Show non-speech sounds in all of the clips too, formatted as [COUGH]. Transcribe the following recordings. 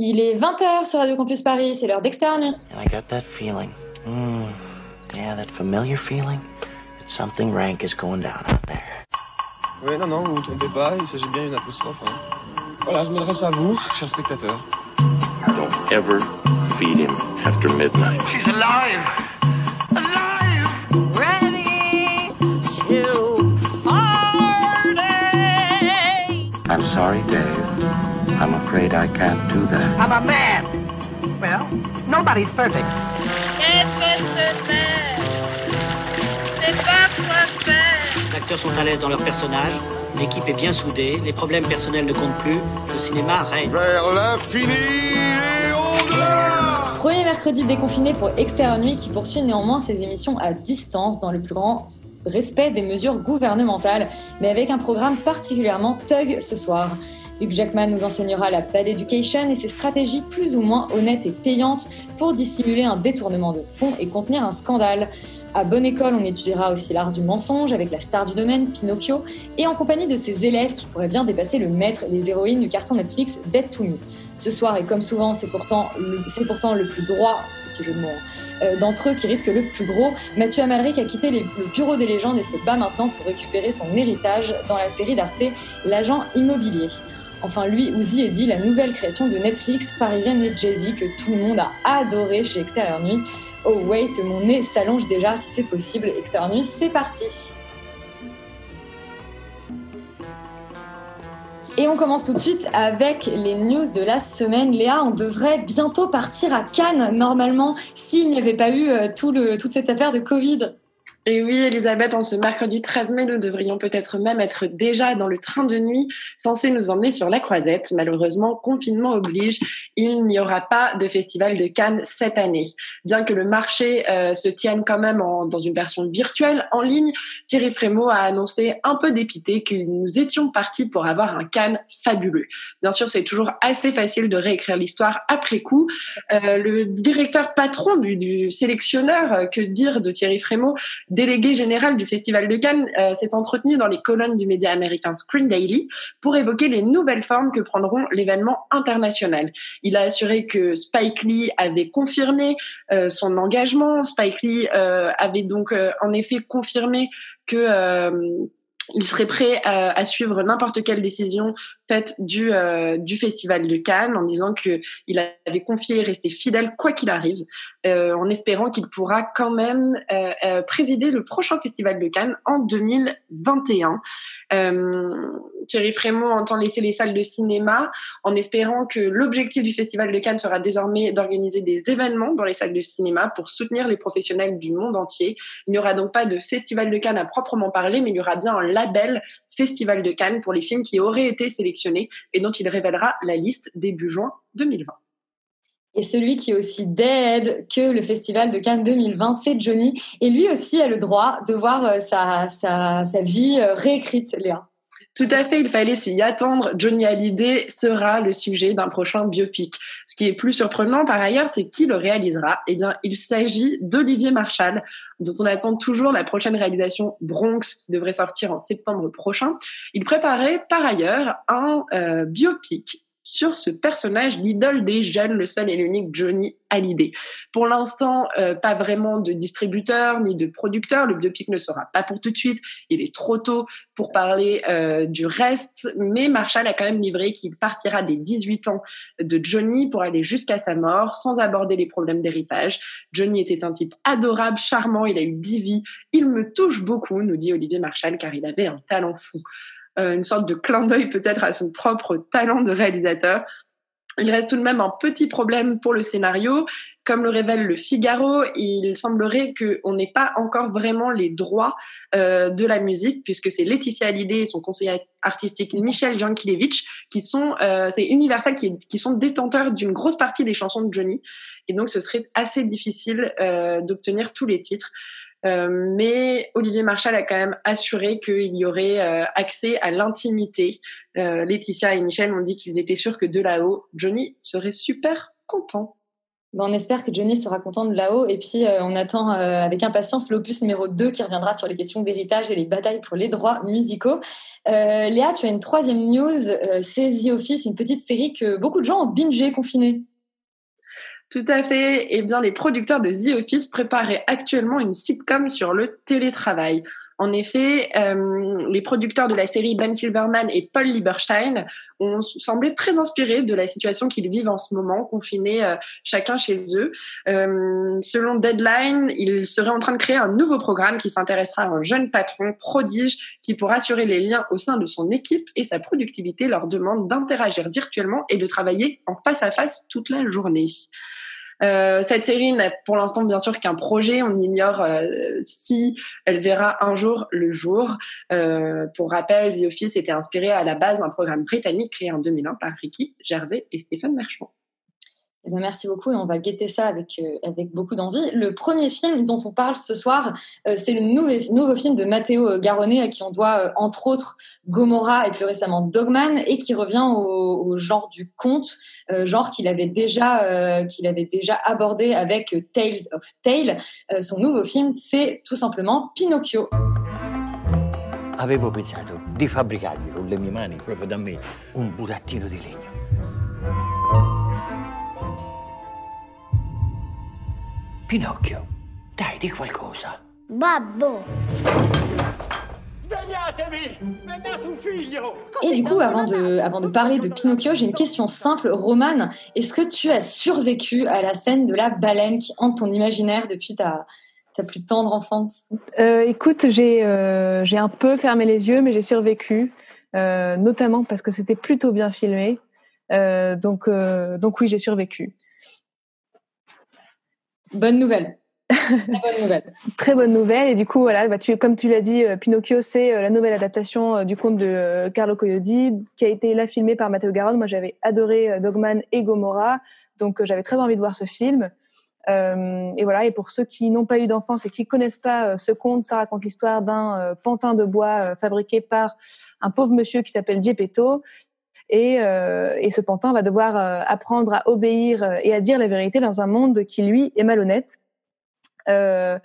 Il est 20h sur Radio Campus Paris, c'est l'heure d'externe nuit. And I got that feeling. Mm, yeah, that familiar feeling that something rank is going down out there. Oui, non, non, vous vous trompez pas, il s'agit bien d'une apostrophe. hein. Voilà, je m'adresse à vous, chers spectateurs. Don't ever feed him after midnight. She's alive! Alive! ready to party. I'm sorry, Dave. I'm afraid I can't do that. I'm a man. Well, nobody's perfect. Qu'est-ce que c'est C'est pas quoi faire. Les acteurs sont à l'aise dans leur personnage, l'équipe est bien soudée, les problèmes personnels ne comptent plus, le cinéma règne. Vers l'infini et au-delà! Premier mercredi déconfiné pour Externe Nuit qui poursuit néanmoins ses émissions à distance dans le plus grand respect des mesures gouvernementales, mais avec un programme particulièrement thug ce soir. Hugh Jackman nous enseignera la bad education et ses stratégies plus ou moins honnêtes et payantes pour dissimuler un détournement de fonds et contenir un scandale. À Bonne École, on étudiera aussi l'art du mensonge avec la star du domaine, Pinocchio, et en compagnie de ses élèves qui pourraient bien dépasser le maître des héroïnes du carton Netflix Dead to Me. Ce soir, et comme souvent, c'est pourtant, le- pourtant le plus droit, hein, euh, d'entre eux qui risque le plus gros. Mathieu Amalric a quitté les- le bureau des légendes et se bat maintenant pour récupérer son héritage dans la série d'Arte, L'agent immobilier. Enfin, lui, Uzi Eddie, la nouvelle création de Netflix parisienne et Jay-Z que tout le monde a adoré chez Extérieur Nuit. Oh wait, mon nez s'allonge déjà si c'est possible. Extérieur Nuit, c'est parti Et on commence tout de suite avec les news de la semaine. Léa, on devrait bientôt partir à Cannes, normalement, s'il n'y avait pas eu euh, toute cette affaire de Covid. Et oui, Elisabeth, en ce mercredi 13 mai, nous devrions peut-être même être déjà dans le train de nuit censé nous emmener sur la croisette. Malheureusement, confinement oblige, il n'y aura pas de festival de Cannes cette année. Bien que le marché euh, se tienne quand même dans une version virtuelle en ligne, Thierry Frémaux a annoncé un peu dépité que nous étions partis pour avoir un Cannes fabuleux. Bien sûr, c'est toujours assez facile de réécrire l'histoire après coup. Euh, le directeur patron du, du sélectionneur, euh, que dire de Thierry Frémaux, délégué général du Festival de Cannes, euh, s'est entretenu dans les colonnes du média américain Screen Daily pour évoquer les nouvelles formes que prendront l'événement international. Il a assuré que Spike Lee avait confirmé euh, son engagement. Spike Lee euh, avait donc euh, en effet confirmé que euh, il serait prêt à, à suivre n'importe quelle décision faite du, euh, du Festival de Cannes en disant que il avait confié resté fidèle quoi qu'il arrive, euh, en espérant qu'il pourra quand même euh, présider le prochain Festival de Cannes en 2021. Euh, Thierry Frémaux entend laisser les salles de cinéma en espérant que l'objectif du Festival de Cannes sera désormais d'organiser des événements dans les salles de cinéma pour soutenir les professionnels du monde entier. Il n'y aura donc pas de Festival de Cannes à proprement parler, mais il y aura bien un label Festival de Cannes pour les films qui auraient été sélectionnés et dont il révélera la liste début juin 2020. Et celui qui est aussi dead que le Festival de Cannes 2020, c'est Johnny. Et lui aussi a le droit de voir euh, sa, sa, sa vie euh, réécrite, Léa. Tout à fait, il fallait s'y attendre. Johnny Hallyday sera le sujet d'un prochain biopic. Qui est plus surprenant par ailleurs, c'est qui le réalisera? Eh bien, il s'agit d'Olivier Marchal, dont on attend toujours la prochaine réalisation Bronx, qui devrait sortir en septembre prochain. Il préparait par ailleurs un euh, biopic sur ce personnage, l'idole des jeunes, le seul et l'unique Johnny Hallyday. Pour l'instant, euh, pas vraiment de distributeur ni de producteur. Le biopic ne sera pas pour tout de suite. Il est trop tôt pour parler euh, du reste, mais Marshall a quand même livré qu'il partira des 18 ans de Johnny pour aller jusqu'à sa mort sans aborder les problèmes d'héritage. Johnny était un type adorable, charmant, il a eu 10 vies. Il me touche beaucoup, nous dit Olivier Marshall, car il avait un talent fou. Euh, une sorte de clin d'œil peut-être à son propre talent de réalisateur. Il reste tout de même un petit problème pour le scénario. Comme le révèle le Figaro, il semblerait qu'on n'ait pas encore vraiment les droits euh, de la musique, puisque c'est Laetitia Hallyday et son conseiller artistique Michel Jankelevich qui sont, euh, c'est Universal qui, sont détenteurs d'une grosse partie des chansons de Johnny. Et donc, ce serait assez difficile d'obtenir tous les titres. Euh, mais Olivier Marchal a quand même assuré qu'il y aurait euh, accès à l'intimité. Euh, Laetitia et Michel m'ont dit qu'ils étaient sûrs que de là-haut, Johnny serait super content. Ben, on espère que Johnny sera content de là-haut. Et puis, on attend avec impatience l'opus numéro 2 qui reviendra sur les questions d'héritage et les batailles pour les droits musicaux. Léa, tu as une troisième news. C'est The Office, une petite série que beaucoup de gens ont bingé confiné. Tout à fait. Eh bien, les producteurs de The Office préparaient actuellement une sitcom sur le télétravail. En effet, euh, les producteurs de la série Ben Silverman et Paul Lieberstein ont semblé très inspirés de la situation qu'ils vivent en ce moment, confinés euh, chacun chez eux. Euh, selon Deadline, ils seraient en train de créer un nouveau programme qui s'intéressera à un jeune patron prodige qui, pour assurer les liens au sein de son équipe et sa productivité, leur demande d'interagir virtuellement et de travailler en face à face toute la journée. Euh, cette série n'a pour l'instant bien sûr qu'un projet. On ignore euh, si elle verra un jour le jour. Euh, pour rappel, The Office était inspiré à la base d'un programme britannique créé en 2001 par Ricky Gervais et Stéphane Merchant. Eh bien, merci beaucoup et on va guetter ça avec, euh, avec beaucoup d'envie. Le premier film dont on parle ce soir, euh, c'est le nouveau, nouveau film de Matteo Garonnet à qui on doit euh, entre autres Gomorrah et plus récemment Dogman et qui revient au, genre du conte, genre qu'il avait déjà qu'il avait déjà abordé avec Tales of Tale. Son nouveau film, c'est tout simplement Pinocchio. Avevo pensato di fabbricarmi con le mie mani, proprio da me, un burattino di legno. Pinocchio, dai, di qualcosa. Babbo! Et du coup, avant de, avant de parler de Pinocchio, j'ai une question simple. Romane, est-ce que tu as survécu à la scène de la baleine qui hante ton imaginaire depuis ta, ta plus tendre enfance? Euh, écoute, j'ai euh, j'ai un peu fermé les yeux, mais j'ai survécu, euh, notamment parce que c'était plutôt bien filmé. Euh, donc, euh, donc oui, j'ai survécu. Bonne nouvelle. Très bonne nouvelle. [LAUGHS] Très bonne nouvelle. Et du coup, voilà, bah, tu, comme tu l'as dit, euh, Pinocchio, c'est euh, la nouvelle adaptation euh, du conte de Carlo Collodi, qui a été là filmé par Matteo Garonne. Moi, j'avais adoré Dogman et Gomorrah, donc j'avais très envie de voir ce film. Et voilà. Et pour ceux qui n'ont pas eu d'enfance et qui connaissent pas ce conte, ça raconte l'histoire d'un pantin de bois fabriqué par un pauvre monsieur qui s'appelle Geppetto. Et, euh, et ce pantin va devoir euh, apprendre à obéir euh, et à dire la vérité dans un monde qui, lui, est malhonnête. Euh,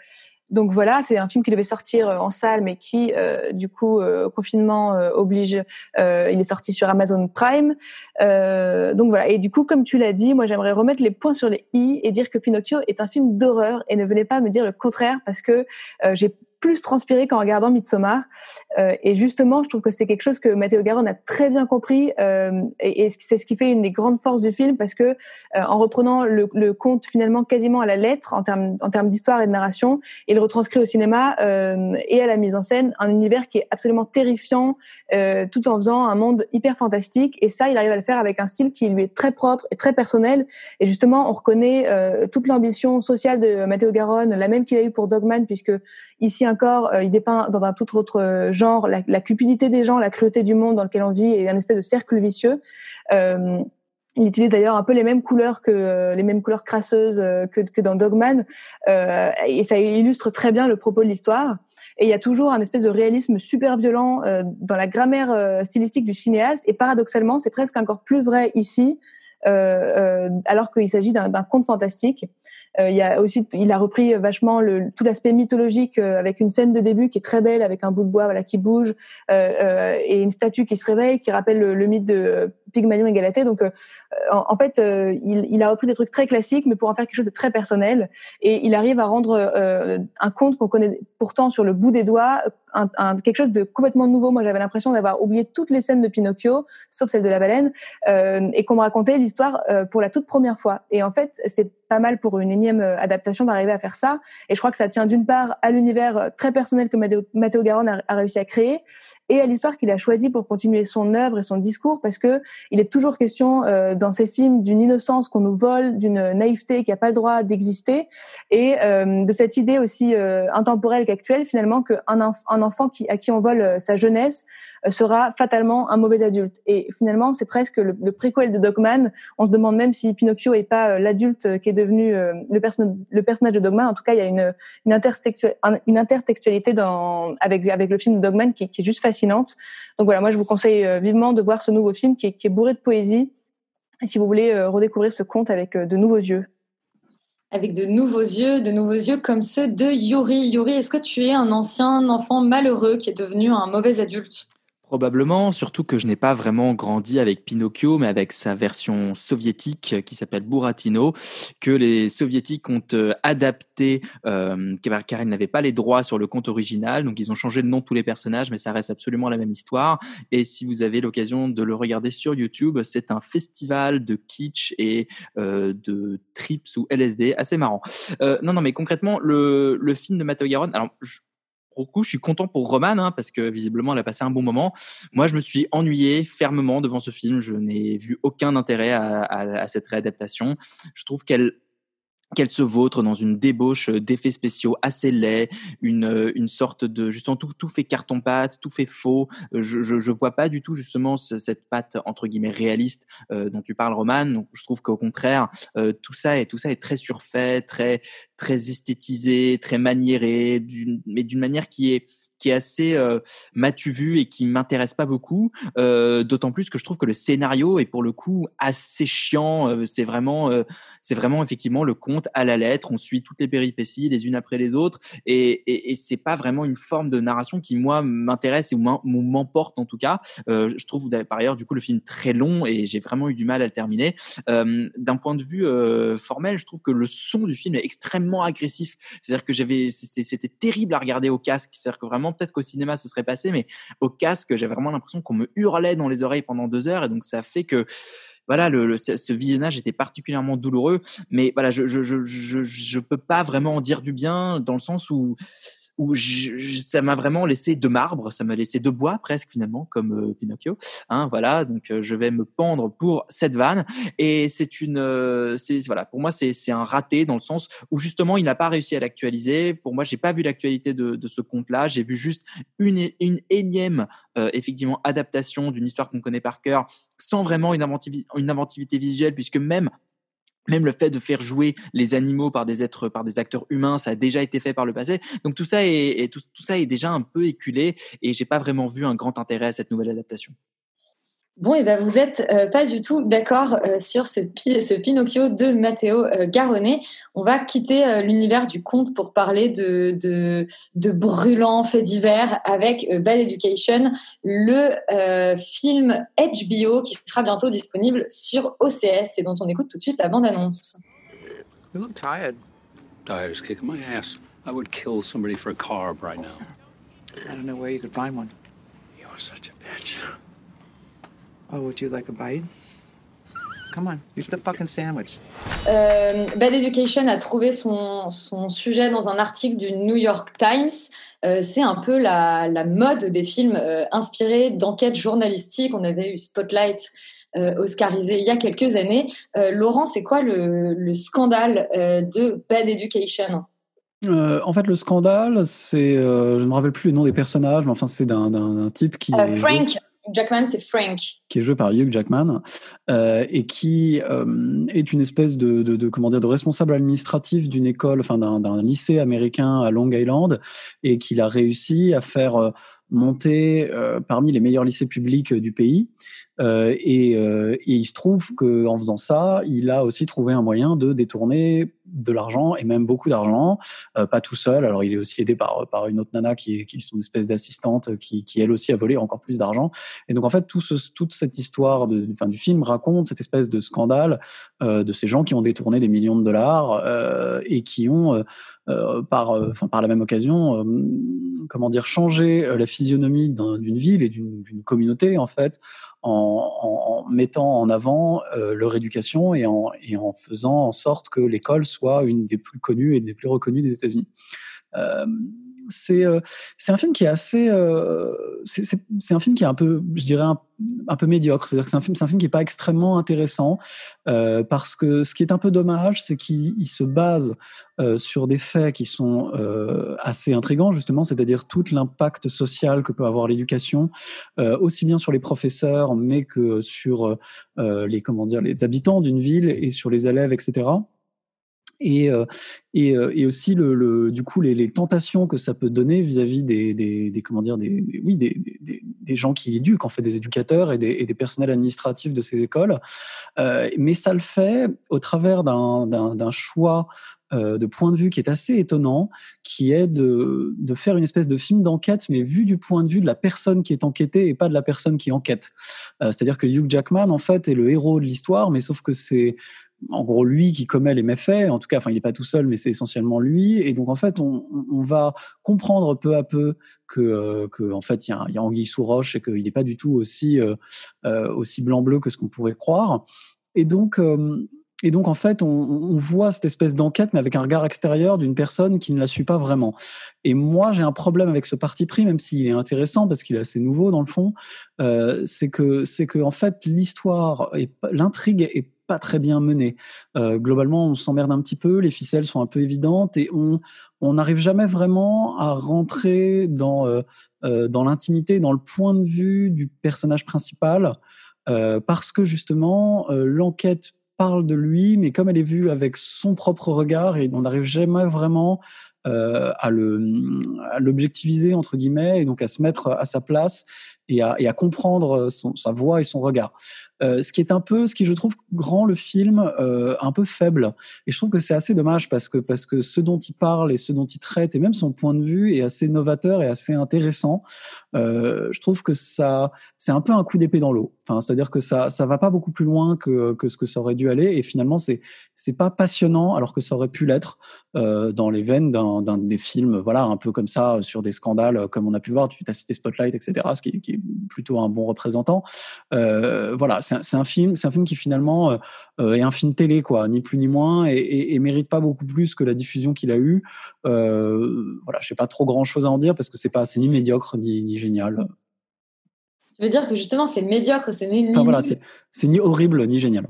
donc voilà, c'est un film qui devait sortir euh, en salle, mais qui, du coup, confinement oblige, il est sorti sur Amazon Prime. Donc voilà, et du coup, comme tu l'as dit, moi j'aimerais remettre les points sur les i et dire que Pinocchio est un film d'horreur et ne venez pas me dire le contraire parce que j'ai plus transpiré qu'en regardant Midsommar. Euh, et justement, je trouve que c'est quelque chose que Matteo Garonne a très bien compris euh, et, c'est ce qui fait une des grandes forces du film parce que euh, en reprenant le, conte finalement quasiment à la lettre en termes d'histoire et de narration, il retranscrit au cinéma et à la mise en scène un univers qui est absolument terrifiant, tout en faisant un monde hyper fantastique. Et ça, il arrive à le faire avec un style qui lui est très propre et très personnel. Et justement, on reconnaît toute l'ambition sociale de Matteo Garonne, la même qu'il a eu pour Dogman, puisque ici encore, euh, il dépeint dans un tout autre euh, genre la, cupidité des gens, la cruauté du monde dans lequel on vit et un espèce de cercle vicieux. Euh, il utilise d'ailleurs un peu les mêmes couleurs que les mêmes couleurs crasseuses que, dans Dogman, et ça illustre très bien le propos de l'histoire. Et il y a toujours un espèce de réalisme super violent dans la grammaire stylistique du cinéaste. Et paradoxalement, c'est presque encore plus vrai ici, alors qu'il s'agit d'un conte fantastique. Euh, il y a aussi, il a repris vachement le, tout l'aspect mythologique euh, avec une scène de début qui est très belle, avec un bout de bois voilà qui bouge euh, euh, et une statue qui se réveille, qui rappelle le, le mythe de Pygmalion et Galatée. Donc, euh, en, en fait, euh, il, il a repris des trucs très classiques, mais pour en faire quelque chose de très personnel. Et il arrive à rendre un conte qu'on connaît pourtant sur le bout des doigts, un, un- quelque chose de complètement nouveau. Moi, j'avais l'impression d'avoir oublié toutes les scènes de Pinocchio, sauf celle de la baleine, euh, et qu'on me racontait l'histoire euh, pour la toute première fois. Et en fait, c'est pas mal pour une énième euh, adaptation d'arriver à faire ça. Et je crois que ça tient d'une part à l'univers euh, très personnel que Matteo, Garonne a, réussi à créer, et à l'histoire qu'il a choisi pour continuer son œuvre et son discours, parce que il est toujours question euh, dans ces films d'une innocence qu'on nous vole, d'une naïveté qui n'a pas le droit d'exister, et de cette idée aussi intemporelle qu'actuelle finalement qu'un enf- un enfant qui, à qui on vole sa jeunesse sera fatalement un mauvais adulte. Et finalement, c'est presque le, préquel de Dogman. On se demande même si Pinocchio est pas euh, l'adulte euh, qui est devenu euh, le, perso- le personnage de Dogman. En tout cas, il y a une, intertextualité, avec, le film Dogman qui, est juste fascinante. Donc voilà, moi je vous conseille euh, vivement de voir ce nouveau film qui est, qui est bourré de poésie. Et si vous voulez euh, redécouvrir ce conte avec euh, de nouveaux yeux. avec de nouveaux yeux, de nouveaux yeux comme ceux de Yuri. Yuri, est-ce que tu es un ancien enfant malheureux qui est devenu un mauvais adulte? Probablement, surtout que je n'ai pas vraiment grandi avec Pinocchio, mais avec sa version soviétique qui s'appelle Buratino, que les soviétiques ont euh, adapté euh, car ils n'avaient pas les droits sur le conte original, donc ils ont changé le nom de tous les personnages, mais ça reste absolument la même histoire. Et si vous avez l'occasion de le regarder sur YouTube, c'est un festival de kitsch et euh, de trips ou LSD, assez marrant. Euh, non, non, mais concrètement, le, film de Matteo Garonne, alors je suis content pour Roman hein, parce que visiblement, elle a passé un bon moment. Moi, je me suis ennuyé fermement devant ce film. Je n'ai vu aucun intérêt à, à, à cette réadaptation. Je trouve qu'elle qu'elle se vautre dans une débauche d'effets spéciaux assez laids, une, une sorte de justement tout, tout fait carton pâte, tout fait faux. Je, je, je vois pas du tout justement ce, cette pâte entre guillemets réaliste euh, dont tu parles, Roman. Donc, je trouve qu'au contraire, euh, tout ça est tout ça est très surfait, très très esthétisé, très maniéré, mais d'une manière qui est qui est assez euh, m'as-tu vu et qui m'intéresse pas beaucoup. Euh, D'autant plus que je trouve que le scénario est pour le coup assez chiant. Euh, c'est vraiment, euh, c'est vraiment effectivement le conte à la lettre. On suit toutes les péripéties les unes après les autres, et, et, et c'est pas vraiment une forme de narration qui moi m'intéresse et m'emporte en tout cas. Euh, je trouve par ailleurs du coup le film très long et j'ai vraiment eu du mal à le terminer. D'un point de vue formel, je trouve que le son du film est extrêmement agressif. C'est-à-dire que j'avais, c'était terrible à regarder au casque. C'est-à-dire que vraiment peut-être qu'au cinéma ce serait passé, mais au casque, j'avais vraiment l'impression qu'on me hurlait dans les oreilles pendant deux heures, et donc ça fait que voilà, le, ce visionnage était particulièrement douloureux. Mais voilà, je je, je, je je peux pas vraiment en dire du bien dans le sens où où je, je, ça m'a vraiment laissé de marbre, ça m'a laissé de bois presque finalement, comme euh, Pinocchio. Hein, voilà, donc euh, je vais me pendre pour cette vanne. Et c'est une, euh, c'est voilà, pour moi c'est un raté dans le sens où justement il n'a pas réussi à l'actualiser. Pour moi, j'ai pas vu l'actualité de, de ce conte-là. J'ai vu juste une une énième euh, effectivement adaptation d'une histoire qu'on connaît par cœur, sans vraiment une une inventivité visuelle, puisque même même le fait de faire jouer les animaux par des êtres, par des acteurs humains, ça a déjà été fait par le passé. Donc tout ça est, tout, ça est déjà un peu éculé et j'ai pas vraiment vu un grand intérêt à cette nouvelle adaptation. Bon, et eh ben vous êtes euh, pas du tout d'accord euh, sur ce, ce, Pinocchio de Matteo euh, Garonnet. On va quitter euh, l'univers du conte pour parler de, de, de brûlants faits divers avec euh, Bad Education, le euh, film HBO qui sera bientôt disponible sur OCS et dont on écoute tout de suite la bande-annonce. You look tired. Tired as kicking my ass. I would kill somebody for a carb right now. I don't know where you could find one. You're such a bitch. Oh, would you like a bite? Come on, eat the fucking sandwich. Euh, Bad Education a trouvé son, son, sujet dans un article du New York Times. Euh, c'est un peu la, la, mode des films euh, inspirés d'enquêtes journalistiques. On avait eu Spotlight euh, oscarisé il y a quelques années. Euh, Laurent, c'est quoi le, le scandale euh, de Bad Education? En fait, le scandale, c'est, je ne me rappelle plus les noms des personnages, mais enfin, c'est d'un type qui. Frank. Jackman, c'est Frank. Qui est joué par Hugh Jackman euh, et qui euh, est une espèce de, de, comment dire de responsable administratif d'une école, enfin d'un lycée américain à Long Island et qu'il a réussi à faire euh, monter euh, parmi les meilleurs lycées publics du pays. Euh, et, il se trouve qu'en faisant ça, il a aussi trouvé un moyen de détourner de l'argent et même beaucoup d'argent, euh, pas tout seul. Alors il est aussi aidé par, par une autre nana qui est, qui une espèce d'assistante qui, qui elle aussi a volé encore plus d'argent. Et donc en fait toute cette histoire de, enfin, du film raconte cette espèce de scandale euh, de ces gens qui ont détourné des millions de dollars euh, et qui ont euh, par, enfin, par la même occasion, comment dire, changé la physionomie d'une ville et d'une communauté en fait en, en, mettant en avant euh, leur éducation et en, et en, faisant en sorte que l'école soit une des plus connues et des plus reconnues des États-Unis. Euh, c'est euh, un film qui est assez euh, c'est un film qui est un peu je dirais un, peu médiocre. C'est à dire que c'est un film c'est un film qui est pas extrêmement intéressant euh, parce que ce qui est un peu dommage c'est qu'il se base euh, sur des faits qui sont euh, assez intrigants justement c'est-à-dire tout l'impact social que peut avoir l'éducation aussi bien sur les professeurs mais que sur les comment dire les habitants d'une ville et sur les élèves etc et, euh, euh, et, aussi le, du coup les, tentations que ça peut donner vis-à-vis des, des, comment dire des, oui des, gens qui éduquent en fait des éducateurs et des, et personnels administratifs de ces écoles euh, mais ça le fait au travers d'un choix de point de vue qui est assez étonnant, qui est de, de faire une espèce de film d'enquête, mais vu du point de vue de la personne qui est enquêtée et pas de la personne qui enquête. C'est-à-dire que Hugh Jackman, en fait, est le héros de l'histoire, mais sauf que c'est en gros lui qui commet les méfaits. En tout cas, enfin, il n'est pas tout seul, mais c'est essentiellement lui. Et donc, en fait, on, va comprendre peu à peu que, euh, en fait, il y, a, anguille sous roche et qu'il n'est pas du tout aussi euh, euh, aussi blanc bleu que ce qu'on pourrait croire. Et donc et donc, en fait, on, voit cette espèce d'enquête, mais avec un regard extérieur d'une personne qui ne la suit pas vraiment. Et moi, j'ai un problème avec ce parti pris, même s'il est intéressant parce qu'il est assez nouveau dans le fond. C'est que, c'est que, en fait, l'histoire et l'intrigue est très bien menée. Euh, globalement, on s'emmerde un petit peu, les ficelles sont un peu évidentes et on n'arrive jamais vraiment à rentrer dans euh, euh, dans l'intimité, dans le point de vue du personnage principal, parce que justement l'enquête parle de lui, mais comme elle est vue avec son propre regard, et on n'arrive jamais vraiment à l'objectiviser entre guillemets, et donc à se mettre à sa place et à, comprendre sa voix et son regard. Euh, ce qui est un peu, ce qui je trouve rend le film euh, un peu faible. Et je trouve que c'est assez dommage parce que parce que ce dont il parle et ce dont il traite et même son point de vue est assez novateur et assez intéressant. Euh, je trouve que ça, c'est un peu un coup d'épée dans l'eau. C'est-à-dire que ça, ça va pas beaucoup plus loin que, que ce que ça aurait dû aller. Et finalement, c'est, c'est pas passionnant alors que ça aurait pu l'être euh, dans les veines d'un, des films, voilà, un peu comme ça sur des scandales, comme on a pu voir. Tu as cité Spotlight, etc., ce qui, qui est plutôt un bon représentant. Euh, voilà, c'est, c'est un film, c'est un film qui finalement euh, est un film télé, quoi, ni plus ni moins, et, et, mérite pas beaucoup plus que la diffusion qu'il a eue. Euh, voilà, j'ai pas trop grand chose à en dire parce que c'est pas assez ni médiocre ni, ni génial. Tu veux dire que justement c'est médiocre, c'est ni, enfin, voilà, c'est ni horrible ni génial.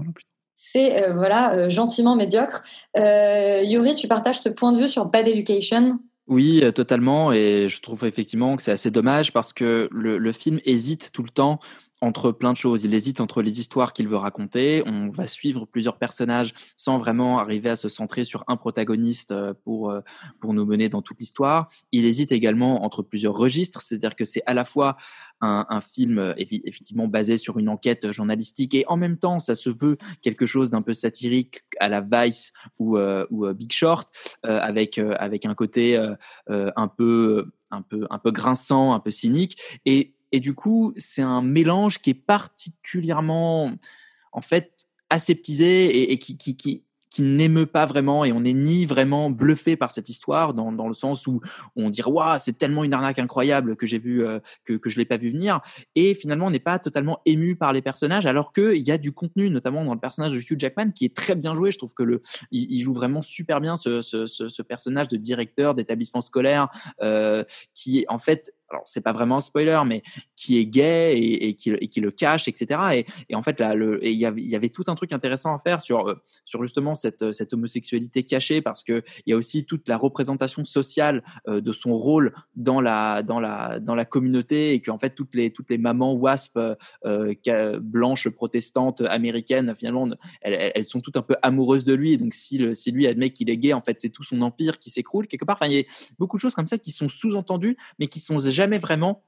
C'est euh, voilà euh, gentiment médiocre. Euh, Yuri, tu partages ce point de vue sur Bad Education? Oui, totalement. Et je trouve effectivement que c'est assez dommage parce que le, le, film hésite tout le temps entre plein de choses. Il hésite entre les histoires qu'il veut raconter. On va suivre plusieurs personnages sans vraiment arriver à se centrer sur un protagoniste euh, pour, euh, pour nous mener dans toute l'histoire. Il hésite également entre plusieurs registres, c'est-à-dire que c'est à la fois un, film euh, effectivement basé sur une enquête journalistique et en même temps ça se veut quelque chose d'un peu satirique à la Vice ou, ou Big Short avec, avec un côté un peu un peu un peu grinçant, un peu cynique et et du coup, c'est un mélange qui est particulièrement, en fait, aseptisé et, qui, qui, qui, qui n'émeut pas vraiment. Et on n'est ni vraiment bluffé par cette histoire dans, dans le sens où on dirait waouh c'est tellement une arnaque incroyable que j'ai vu euh, que, que je l'ai pas vu venir. Et finalement on n'est pas totalement ému par les personnages alors que il y a du contenu notamment dans le personnage de Hugh Jackman qui est très bien joué. Je trouve que le il, joue vraiment super bien ce, ce, ce, ce personnage de directeur d'établissement scolaire euh, qui en fait alors c'est pas vraiment un spoiler, mais qui est gay et, qui, le cache, etc. Et, en fait, il y, avait, tout un truc intéressant à faire sur, euh, justement cette, homosexualité cachée, parce que il y a aussi toute la représentation sociale euh, de son rôle dans la, communauté, et qu'en fait, toutes les, mamans wasp euh, blanches protestantes américaines, finalement, elles, sont toutes un peu amoureuses de lui. Donc, si, si lui admet qu'il est gay, en fait, c'est tout son empire qui s'écroule quelque part. Enfin, il y a beaucoup de choses comme ça qui sont sous-entendues, mais qui sont jamais jamais vraiment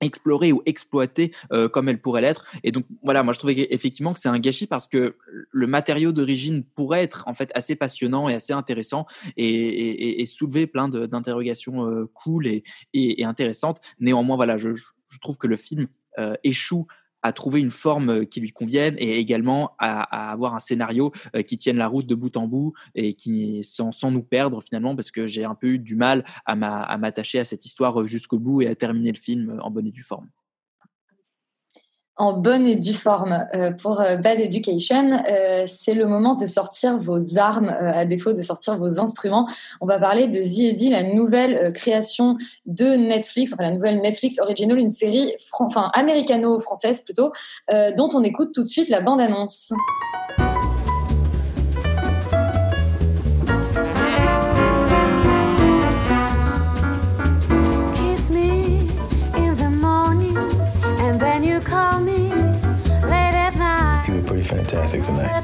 explorée ou exploitée euh, comme elle pourrait l'être. Et donc voilà, moi je trouvais effectivement que c'est un gâchis parce que le matériau d'origine pourrait être en fait assez passionnant et assez intéressant et, soulever plein d'interrogations euh, cool et, intéressantes. Néanmoins, voilà, je, je trouve que le film euh, échoue à trouver une forme qui lui convienne et également à, avoir un scénario euh, qui tienne la route de bout en bout et qui sans, sans nous perdre finalement parce que j'ai un peu eu du mal à m'attacher à cette histoire jusqu'au bout et à terminer le film en bonne et due forme en bonne et due forme. Euh, pour euh, Bad Education, euh, c'est le moment de sortir vos armes, euh, à défaut de sortir vos instruments. On va parler de Eddie, la nouvelle euh, création de Netflix, enfin la nouvelle Netflix Original, une série enfin américano-française plutôt, euh, dont on écoute tout de suite la bande-annonce. Fantastic tonight.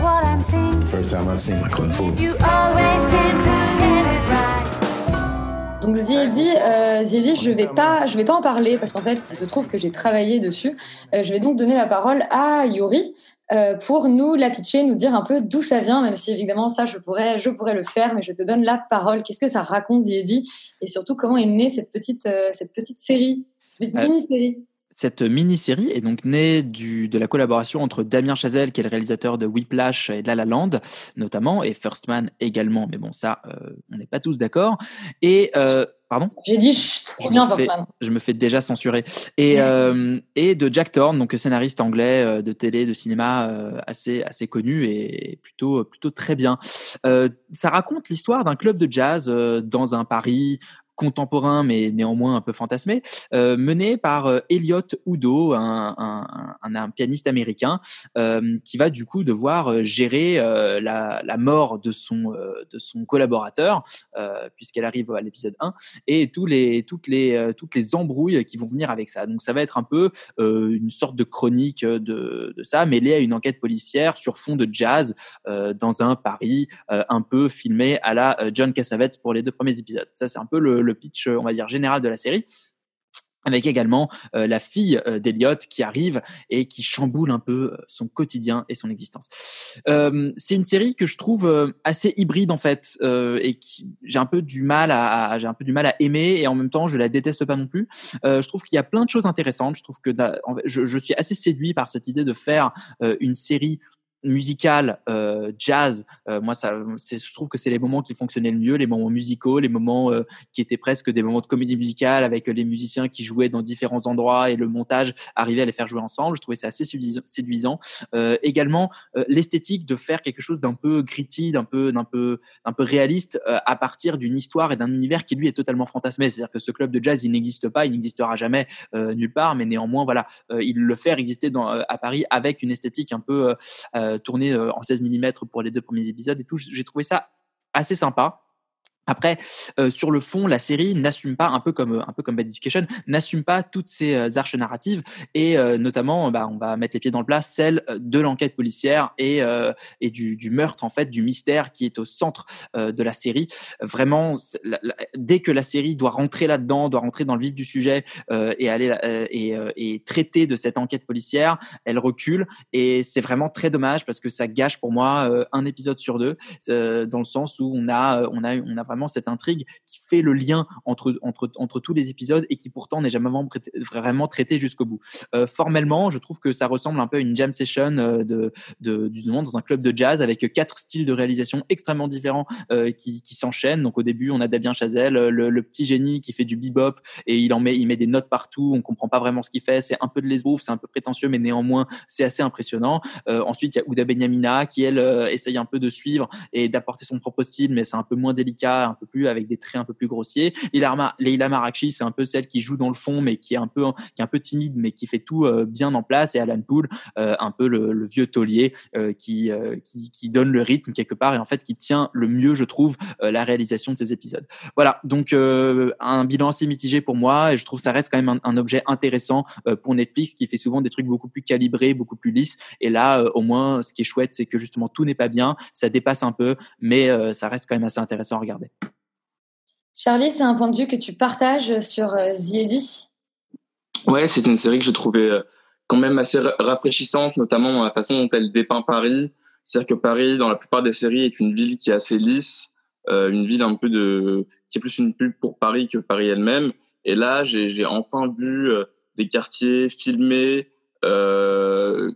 For a first time I've seen my clothes. You always seem to get it right. Donc Ziedi, euh, Ziedi, je vais pas, je vais pas en parler parce qu'en fait, il se trouve que j'ai travaillé dessus. Euh, je vais donc donner la parole à Yuri euh, pour nous la pitcher, nous dire un peu d'où ça vient, même si évidemment ça, je pourrais, je pourrais le faire, mais je te donne la parole. Qu'est-ce que ça raconte Ziedi et surtout comment est née cette petite, euh, cette petite série, cette petite Euh, mini-série? Cette mini-série est donc née du, de la collaboration entre Damien Chazelle, qui est le réalisateur de Whiplash et La La Land, notamment, et First Man également. Mais bon, ça, euh, on n'est pas tous d'accord. Et, euh, pardon? J'ai dit chut, je bien, me, fais, je me fais déjà censurer. Et, euh, et de Jack Thorne, donc scénariste anglais de télé, de cinéma assez, assez connu et plutôt, plutôt très bien. Ça raconte l'histoire d'un club de jazz dans un Paris contemporain mais néanmoins un peu fantasmé, euh, mené par euh, Elliot Udo, un, un, pianiste américain euh, qui va du coup devoir euh, gérer la, la, mort de son, de son collaborateur puisqu'elle arrive à l'épisode 1 et tous les, toutes, les, toutes les embrouilles qui vont venir avec ça. Donc ça va être un peu une sorte de chronique de, ça mêlée à une enquête policière sur fond de jazz dans un Paris un peu filmé à la John Cassavetes pour les deux premiers épisodes. Ça c'est un peu le pitch, on va dire, général de la série avec également euh, la fille euh, qui arrive et qui chamboule un peu euh, son quotidien et son existence. Euh, c'est une série que je trouve euh, assez hybride en fait euh, et qui j'ai un peu du mal à, j'ai un peu du mal à aimer et en même temps je la déteste pas non plus. Euh, je trouve qu'il y a plein de choses intéressantes. Je trouve que je, suis assez séduit par cette idée de faire euh, une série musical euh, jazz euh, moi ça je trouve que c'est les moments qui fonctionnaient le mieux les moments musicaux les moments euh, qui étaient presque des moments de comédie musicale avec les musiciens qui jouaient dans différents endroits et le montage arrivait à les faire jouer ensemble. Je trouvais ça assez séduisant. Euh, également euh, l'esthétique de faire quelque chose d'un peu gritty d'un peu d'un peu un peu réaliste euh, à partir d'une histoire et d'un univers qui lui est totalement fantasmé. C'est-à-dire que ce club de jazz il n'existe pas il n'existera jamais euh, nulle part mais néanmoins voilà euh, il le fait exister dans, à Paris avec une esthétique un peu tourné en 16 mm pour les deux premiers épisodes et tout. J'ai trouvé ça assez sympa. Après, euh, sur le fond, la série n'assume pas, un peu comme un peu comme Bad Education, n'assume pas toutes ces euh, arches narratives et euh, notamment, bah, on va mettre les pieds dans le plat, celle de l'enquête policière et euh, et du, du, meurtre en fait, du mystère qui est au centre euh, de la série. Vraiment, dès que la série doit rentrer là-dedans, doit rentrer dans le vif du sujet euh, et aller et, et traiter de cette enquête policière, elle recule et c'est vraiment très dommage parce que ça gâche pour moi euh, un épisode sur deux dans le sens où on a on a on a vraiment cette intrigue qui fait le lien entre, entre, entre tous les épisodes et qui pourtant n'est jamais vraiment, traité jusqu'au bout. Euh, formellement, je trouve que ça ressemble un peu à une jam session euh, de, de, du monde dans un club de jazz avec quatre styles de réalisation extrêmement différents euh, qui, qui s'enchaînent. Donc au début, on a Damien Chazelle, le, petit génie qui fait du bebop et il en met, il met des notes partout. On comprend pas vraiment ce qu'il fait. C'est un peu de l'esbrouf, c'est un peu prétentieux, mais néanmoins, c'est assez impressionnant. Ensuite, il y a Ouda Benyamina qui, elle, essaye un peu de suivre et d'apporter son propre style, mais c'est un peu moins délicat un peu plus avec des traits un peu plus grossiers. Leila Marakchi, c'est un peu celle qui joue dans le fond, mais qui est un peu qui est un peu timide, mais qui fait tout euh, bien en place. Et Alan Poole, euh, un peu le, le vieux taulier euh, qui, qui, qui donne le rythme quelque part et en fait qui tient le mieux, je trouve, la réalisation de ces épisodes. Voilà, donc un bilan assez mitigé pour moi et je trouve ça reste quand même un, un objet intéressant pour Netflix qui fait souvent des trucs beaucoup plus calibrés, beaucoup plus lisses. Et là, au moins, ce qui est chouette, c'est que justement tout n'est pas bien, ça dépasse un peu, mais ça reste quand même assez intéressant à regarder. Charlie, c'est un point de vue que tu partages sur euh, The Ouais, c'est une série que je trouvais euh, quand même assez rafraîchissante, notamment dans la façon dont elle dépeint Paris. C'est-à-dire que Paris, dans la plupart des séries, est une ville qui est assez lisse, euh, une ville un peu de qui est plus une pub pour Paris que Paris elle-même. Et là, j'ai enfin vu euh, des quartiers filmés. Euh,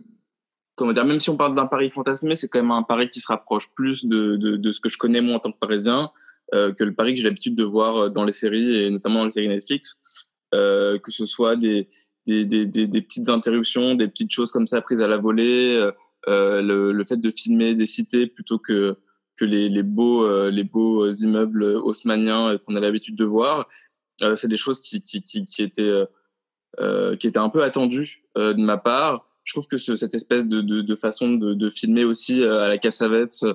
comment dire, même si on parle d'un Paris fantasmé, c'est quand même un Paris qui se rapproche plus de, de, ce que je connais moi en tant que Parisien euh, que le Paris que j'ai l'habitude de voir dans les séries et notamment dans les séries Netflix, euh, que ce soit des, des, des, des, petites interruptions, des petites choses comme ça prises à la volée, euh, le, le, fait de filmer des cités plutôt que que les, les beaux euh, les beaux immeubles haussmanniens qu'on a l'habitude de voir, euh, c'est des choses qui qui qui, qui étaient euh, qui étaient un peu attendues de ma part. Je trouve que ce, cette espèce de, de, de façon de, de filmer aussi à la Cassavetes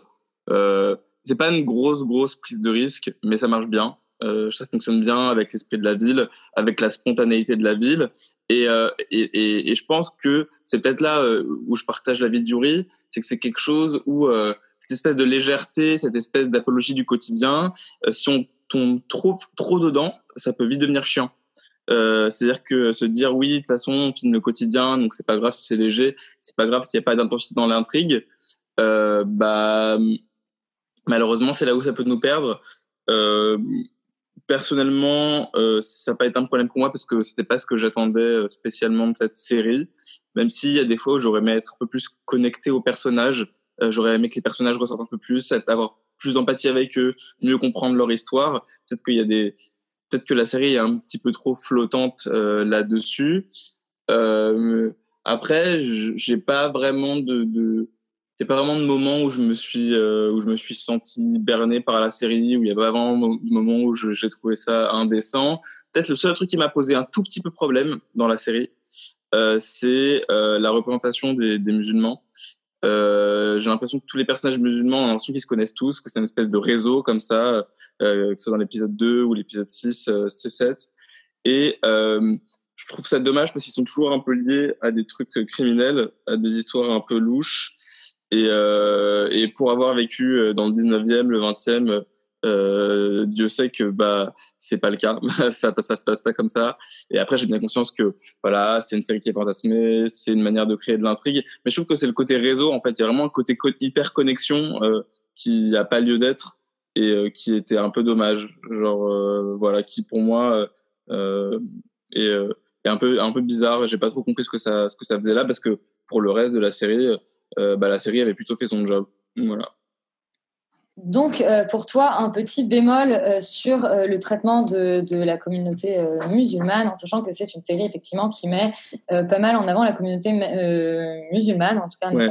euh, c'est pas une grosse grosse prise de risque, mais ça marche bien. Euh, ça fonctionne bien avec l'esprit de la ville, avec la spontanéité de la ville, et euh, et, et, et, je pense que c'est peut-être là euh, où je partage la vie de Yuri, c'est que c'est quelque chose où cette espèce de légèreté, cette espèce d'apologie du quotidien. Euh, si on tombe trop trop dedans, ça peut vite devenir chiant. Euh, C'est-à-dire que se dire oui, de toute façon, on filme le quotidien, donc c'est pas grave si c'est léger, c'est pas grave s'il n'y a pas d'intensité dans l'intrigue. Euh, bah malheureusement, c'est là où ça peut nous perdre. Euh, personnellement, euh, ça n'a pas été un problème pour moi parce que c'était pas ce que j'attendais euh, spécialement de cette série. Même s'il y a des fois où j'aurais aimé être un peu plus connecté aux personnages, euh, j'aurais aimé que les personnages ressortent un peu plus, avoir plus d'empathie avec eux, mieux comprendre leur histoire. Peut-être qu'il y a des, peut-être que la série est un petit peu trop flottante euh, là-dessus. Euh, après, j'ai pas vraiment de, de n'y a pas vraiment de moment où je me suis euh, où je me suis senti berné par la série où il y a pas vraiment de moment où j'ai trouvé ça indécent. Peut-être le seul truc qui m'a posé un tout petit peu problème dans la série euh, c'est euh, la représentation des, des musulmans. Euh, j'ai l'impression que tous les personnages musulmans on a l'impression qu'ils se connaissent tous que c'est une espèce de réseau comme ça euh, que ce soit dans l'épisode 2 ou l'épisode 6 euh, C7 et euh, je trouve ça dommage parce qu'ils sont toujours un peu liés à des trucs criminels à des histoires un peu louches et, euh, et pour avoir vécu euh, dans le 19e, le 20e, euh, Dieu sait que bah c'est pas le cas, [LAUGHS] ça ça se passe pas comme ça. Et après j'ai bien conscience que voilà c'est une série qui est fantasmée, c'est une manière de créer de l'intrigue, mais je trouve que c'est le côté réseau en fait, il y a vraiment un côté hyper connexion qui a pas lieu d'être et qui était un peu dommage, genre voilà qui pour moi est, est un peu un peu bizarre. J'ai pas trop compris ce que ça ce que ça faisait là parce que pour le reste de la série bah, la série avait plutôt fait son job. Voilà. Donc, euh, pour toi, un petit bémol euh, sur euh, le traitement de, de la communauté euh, musulmane, en sachant que c'est une série effectivement qui met euh, pas mal en avant la communauté euh, musulmane, en tout cas Ouais.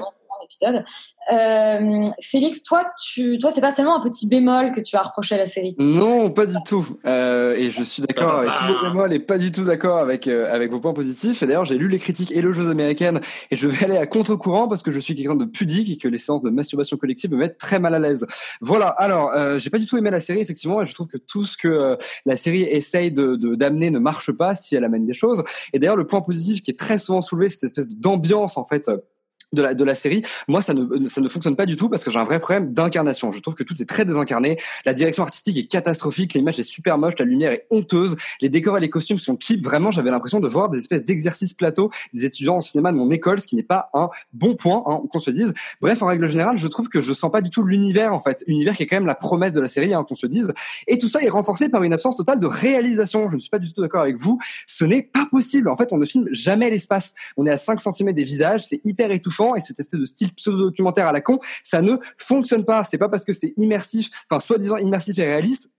Euh, Félix, toi, tu, toi, c'est pas seulement un petit bémol que tu as reproché à la série. Non, pas du tout. Euh, et je suis d'accord avec tous vos bémols et pas du tout d'accord avec euh, avec vos points positifs. Et d'ailleurs, j'ai lu les critiques élogieuses américaines et je vais aller à contre-courant parce que je suis quelqu'un de pudique et que les séances de masturbation collective me mettent très mal à l'aise. Voilà. Alors, euh, j'ai pas du tout aimé la série effectivement et je trouve que tout ce que euh, la série essaye de de- d'amener ne marche pas si elle amène des choses. Et d'ailleurs, le point positif qui est très souvent soulevé, c'est cette espèce d'ambiance en fait. De la, de la série, moi ça ne, ça ne fonctionne pas du tout parce que j'ai un vrai problème d'incarnation. Je trouve que tout est très désincarné. La direction artistique est catastrophique, l'image est super moche, la lumière est honteuse, les décors et les costumes sont cheap. Vraiment, j'avais l'impression de voir des espèces d'exercices plateaux des étudiants en cinéma de mon école, ce qui n'est pas un bon point, hein, qu'on se dise. Bref, en règle générale, je trouve que je sens pas du tout l'univers en fait, univers qui est quand même la promesse de la série, hein, qu'on se dise. Et tout ça est renforcé par une absence totale de réalisation. Je ne suis pas du tout d'accord avec vous. Ce n'est pas possible. En fait, on ne filme jamais l'espace. On est à 5 cm des visages, c'est hyper étouffant et cette espèce de style pseudo-documentaire à la con, ça ne fonctionne pas. C'est pas parce que c'est immersif, enfin soi-disant immersif et réaliste